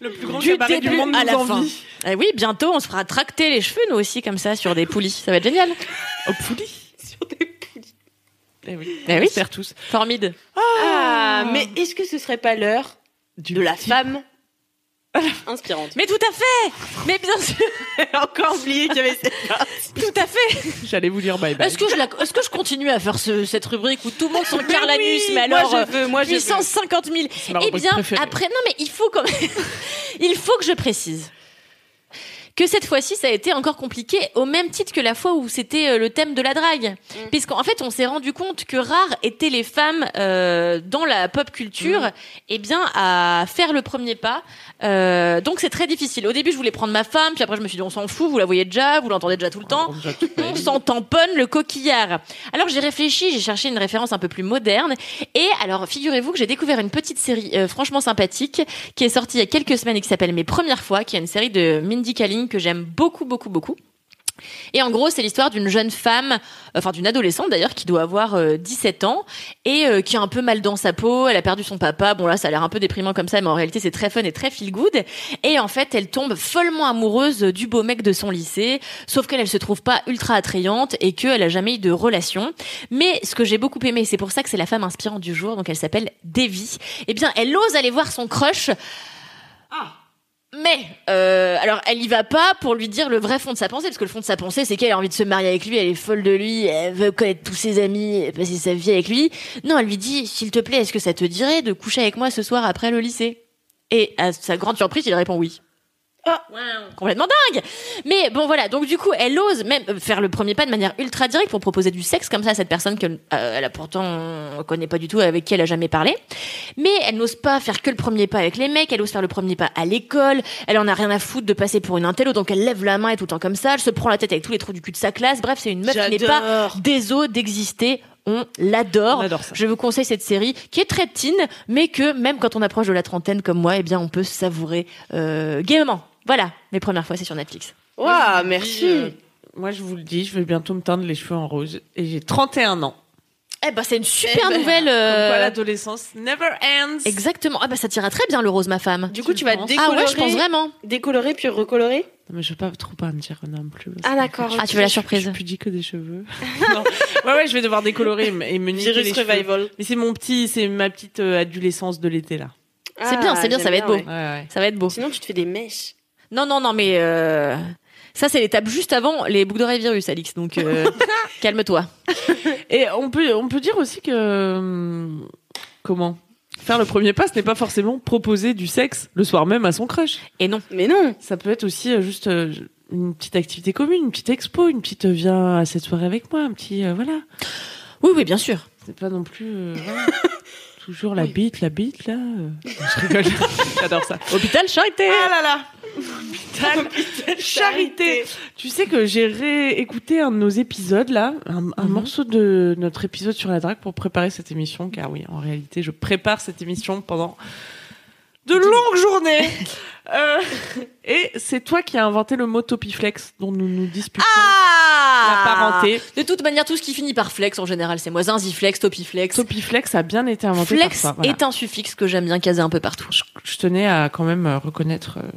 Speaker 2: Le plus grand
Speaker 3: Du
Speaker 2: cabaret du
Speaker 3: début
Speaker 2: monde
Speaker 3: à
Speaker 2: nous
Speaker 3: la
Speaker 2: envie.
Speaker 3: fin. Eh oui, bientôt on se fera tracter les cheveux nous aussi comme ça sur des poulies. Ça va être génial.
Speaker 2: Oh, poulie.
Speaker 4: Sur des poulies.
Speaker 2: Eh oui.
Speaker 3: Eh oui.
Speaker 2: espère tous.
Speaker 3: Formide.
Speaker 4: Ah, mais est-ce que ce serait pas l'heure de la
Speaker 2: petit-
Speaker 4: femme inspirante
Speaker 3: Mais tout à fait. Mais bien sûr,
Speaker 4: Encore oublié qu'il y avait cette
Speaker 3: tout à fait.
Speaker 2: J'allais vous dire bye bye.
Speaker 3: Est-ce que je la- est-ce que je continue à faire ce- cette rubrique où tout le monde s'encarre
Speaker 4: Mais
Speaker 3: l'anus
Speaker 4: oui,
Speaker 3: mais
Speaker 4: moi,
Speaker 3: alors
Speaker 4: je veux, moi, je veux.
Speaker 3: puissance 50 000.
Speaker 2: C'est ma
Speaker 3: Eh bien,
Speaker 2: préférée.
Speaker 3: après, non, mais il faut quand même, il faut que je précise que cette fois-ci, ça a été encore compliqué, au même titre que la fois où c'était euh, le thème de la drague.
Speaker 4: Mm.
Speaker 3: Puisqu'en fait, on s'est rendu compte que rares étaient les femmes euh, dans la pop culture,
Speaker 4: Mm.
Speaker 3: eh bien, à faire le premier pas. Euh, donc, c'est très difficile. Au début, je voulais prendre ma femme, puis après, je me suis dit, on s'en fout, vous la voyez déjà, vous l'entendez déjà tout le temps on s'en tamponne le coquillard. Alors j'ai réfléchi, j'ai cherché une référence un peu plus moderne. Et alors figurez-vous que j'ai découvert une petite série euh, franchement sympathique qui est sortie il y a quelques semaines et qui s'appelle Mes premières fois, qui est une série de Mindy Kaling que j'aime beaucoup, beaucoup, beaucoup. Et en gros, c'est l'histoire d'une jeune femme, enfin d'une adolescente d'ailleurs, qui doit avoir euh, 17 ans et euh, qui a un peu mal dans sa peau. Elle a perdu son papa. Bon là, ça a l'air un peu déprimant comme ça, mais en réalité, c'est très fun et très feel good. Et en fait, elle tombe follement amoureuse du beau mec de son lycée, sauf qu'elle, elle se trouve pas ultra attrayante et qu'elle a jamais eu de relation. Mais ce que j'ai beaucoup aimé, c'est pour ça que c'est la femme inspirante du jour, donc elle s'appelle Devi. Eh bien, elle ose aller voir son crush. Mais euh, alors elle y va pas pour lui dire le vrai fond de sa pensée parce que le fond de sa pensée c'est qu'elle a envie de se marier avec lui, elle est folle de lui, elle veut connaître tous ses amis, passer sa vie avec lui. Non, elle lui dit s'il te plaît, est-ce que ça te dirait de coucher avec moi ce soir après le lycée? Et à sa grande surprise, il répond oui. Complètement dingue. Mais bon voilà, donc du coup, elle ose même faire le premier pas de manière ultra directe pour proposer du sexe comme ça à cette personne qu'elle euh, a pourtant on connaît pas du tout avec qui elle a jamais parlé. Mais elle n'ose pas faire que le premier pas avec les mecs, elle ose faire le premier pas à l'école, elle en a rien à foutre de passer pour une intello, donc elle lève la main et tout le temps comme ça, elle se prend la tête avec tous les trous du cul de sa classe, bref, c'est une meuf qui n'est pas
Speaker 4: J'adore.
Speaker 3: déso d'exister, on l'adore. Je vous conseille cette série qui est très teen, mais que même quand on approche de la trentaine comme moi, eh bien on peut savourer euh, gaiement. Voilà, mes premières fois c'est sur Netflix.
Speaker 4: Waouh, merci.
Speaker 2: euh, Moi, je vous le dis, je vais bientôt me teindre les cheveux en rose. Et j'ai 31 ans.
Speaker 3: Eh ben c'est une super
Speaker 4: Eh ben,
Speaker 3: nouvelle. Euh,
Speaker 2: l'adolescence never ends.
Speaker 3: Exactement. Ah bah ça t'ira très bien le rose ma femme.
Speaker 4: Du coup, tu vas décolorer,
Speaker 3: Ah ouais, je pense vraiment.
Speaker 4: décolorer puis recolorer?
Speaker 2: Non, mais je veux pas trop pas me dire non plus.
Speaker 4: Ah, d'accord,
Speaker 2: je-
Speaker 3: Ah, tu veux la
Speaker 2: je-
Speaker 3: surprise.
Speaker 2: Je pudique que des cheveux. non. Ouais, ouais, je vais devoir décolorer et me- et me niquer les
Speaker 4: Virus
Speaker 2: cheveux.
Speaker 4: revival.
Speaker 2: Mais c'est mon petit, c'est ma petite euh, adolescence de l'été là.
Speaker 3: C'est bien, c'est bien, ça va être beau.
Speaker 4: ouais.
Speaker 2: Ouais, ouais.
Speaker 3: Ça va être beau.
Speaker 4: Sinon, tu te fais des mèches.
Speaker 3: Non, non, non, mais euh, ça, c'est l'étape juste avant les boucles d'oreilles virus, Alix. Donc, euh, calme-toi.
Speaker 2: Et on peut, on peut dire aussi que. hum, Comment? Faire le premier pas, ce n'est pas forcément proposer du sexe le soir même à son crush.
Speaker 3: Et non.
Speaker 4: Mais non.
Speaker 2: Ça peut être aussi euh, juste euh, une petite activité commune, une petite expo, une petite euh, viens à cette soirée avec moi, un petit. euh, voilà.
Speaker 3: Oui, oui, bien sûr.
Speaker 2: C'est pas non plus. euh, voilà. Toujours la bite, la bite, là. euh. Je rigole. J'adore ça.
Speaker 3: Hôpital Charité.
Speaker 2: Ah là là Hôpital Charité. Tu sais que j'ai réécouté un de nos épisodes là, un, un
Speaker 3: Mhm.
Speaker 2: morceau de notre épisode sur la drague pour préparer cette émission, car oui, en réalité, je prépare cette émission pendant de longues journées. Euh, et c'est toi qui as inventé le mot topiflex dont nous nous disputons
Speaker 3: Ah
Speaker 2: la parenté.
Speaker 3: De toute manière, tout ce qui finit par flex en général, c'est moi. Zinziflex, topiflex.
Speaker 2: Topiflex a bien été inventé
Speaker 3: Flex
Speaker 2: par toi. voilà.
Speaker 3: est un suffixe que j'aime bien caser un peu partout.
Speaker 2: Je, je tenais à quand même reconnaître euh,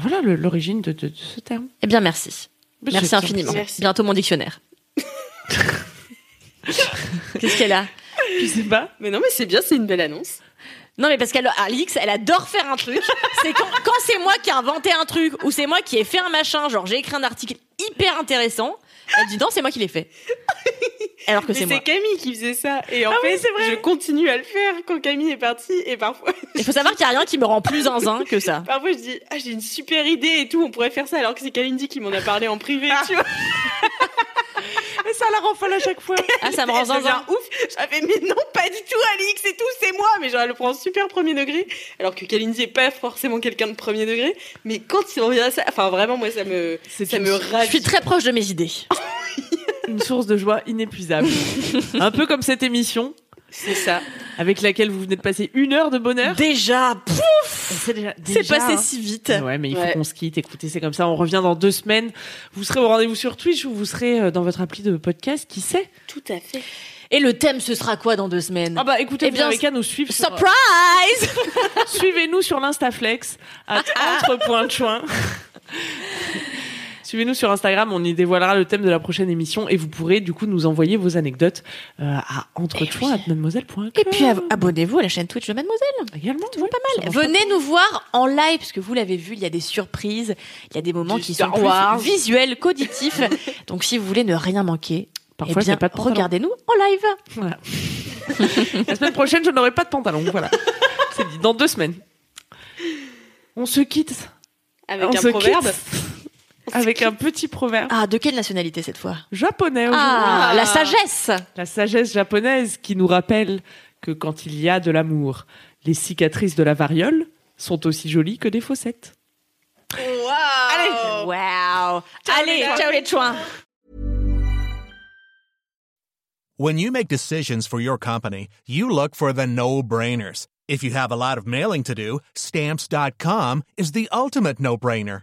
Speaker 2: voilà l'origine de, de- de ce terme.
Speaker 3: Eh bien, merci.
Speaker 2: Mais
Speaker 3: Merci infiniment.
Speaker 4: Merci.
Speaker 3: Bientôt mon dictionnaire. Qu'est-ce qu'elle a?
Speaker 2: Je sais pas.
Speaker 4: Mais non, mais c'est bien, c'est une belle annonce.
Speaker 3: Non, mais parce qu'elle, Alix, elle adore faire un truc. C'est quand, quand c'est moi qui ai inventé un truc ou c'est moi qui ai fait un machin, genre j'ai écrit un article hyper intéressant, elle dit non, c'est moi qui l'ai fait. Alors que c'est moi.
Speaker 4: c'est Camille qui faisait ça. Et en
Speaker 2: Ah
Speaker 4: fait,
Speaker 2: vrai.
Speaker 4: je continue à le faire quand Camille est partie. Et parfois,
Speaker 3: Il faut savoir qu'il n'y a rien qui me rend plus zinzin que ça.
Speaker 4: parfois je dis, ah, j'ai une super idée et tout, on pourrait faire ça. Alors que c'est Kalindi qui m'en a parlé en privé, tu vois.
Speaker 2: Et ça la rend folle à chaque fois.
Speaker 3: Ah, ça me rend zinzin.
Speaker 4: ouf. J'avais, mais non, pas du tout, Alix, c'est tout, c'est moi. Mais genre, elle le prend super premier degré. Alors que Kalindi est pas forcément quelqu'un de premier degré. Mais quand il revient à ça, enfin, vraiment, moi, ça me, ça me
Speaker 3: Je suis très proche de mes idées.
Speaker 2: Une source de joie inépuisable. Un peu comme cette émission
Speaker 4: C'est ça.
Speaker 2: avec laquelle vous venez de passer une heure de bonheur.
Speaker 3: Déjà,
Speaker 2: déjà-
Speaker 3: c'est
Speaker 2: déjà,
Speaker 3: passé
Speaker 2: hein.
Speaker 3: si vite.
Speaker 2: Ouais, mais il faut
Speaker 4: Ouais.
Speaker 2: qu'on se quitte. Écoutez, c'est comme ça. On revient dans deux semaines. Vous serez au rendez-vous sur Twitch ou vous serez euh, dans votre appli de podcast. Qui sait?
Speaker 4: Tout à fait.
Speaker 3: Et le thème, ce sera quoi dans deux semaines?
Speaker 2: Ah bah écoutez,
Speaker 3: Eh
Speaker 2: vous
Speaker 3: bien,
Speaker 2: avez qu'à nous suivre. sur-
Speaker 3: Surprise
Speaker 2: Suivez-nous sur l'Instaflex à entre.choin. Suivez-nous sur Instagram, on y dévoilera le thème de la prochaine émission et vous pourrez du coup nous envoyer vos anecdotes euh, à entrechoin@mademoiselle.com.
Speaker 3: Et puis ab- abonnez-vous à la chaîne Twitch de Mademoiselle.
Speaker 2: également,
Speaker 3: Tout
Speaker 2: ouais,
Speaker 3: pas mal. Venez nous voir en live, parce que vous l'avez vu, il y a des surprises, il y a des moments
Speaker 4: Du
Speaker 3: qui sont plus visuels qu'auditifs. Donc si vous voulez ne rien manquer,
Speaker 2: Parfois,
Speaker 3: eh bien,
Speaker 2: j'ai pas de pantalon.
Speaker 3: regardez-nous en live.
Speaker 2: Voilà. La semaine prochaine, je n'aurai pas de pantalon. Voilà. C'est dit. Dans deux semaines. On se quitte.
Speaker 4: Avec
Speaker 2: on
Speaker 4: un
Speaker 2: se
Speaker 4: proverbe.
Speaker 2: quitte avec un petit proverbe
Speaker 3: Ah, de quelle nationalité cette fois?
Speaker 2: Japonais aujourd'hui.
Speaker 3: Ah, la sagesse
Speaker 2: La sagesse japonaise qui nous rappelle que quand il y a de l'amour, les cicatrices de la variole sont aussi jolies que des fossettes.
Speaker 4: Allez.
Speaker 3: Waouh Allez, ciao les chouins
Speaker 6: When you make decisions for your company, you look for the no-brainers. If you have a lot of mailing to do, stamps.com is the ultimate no-brainer.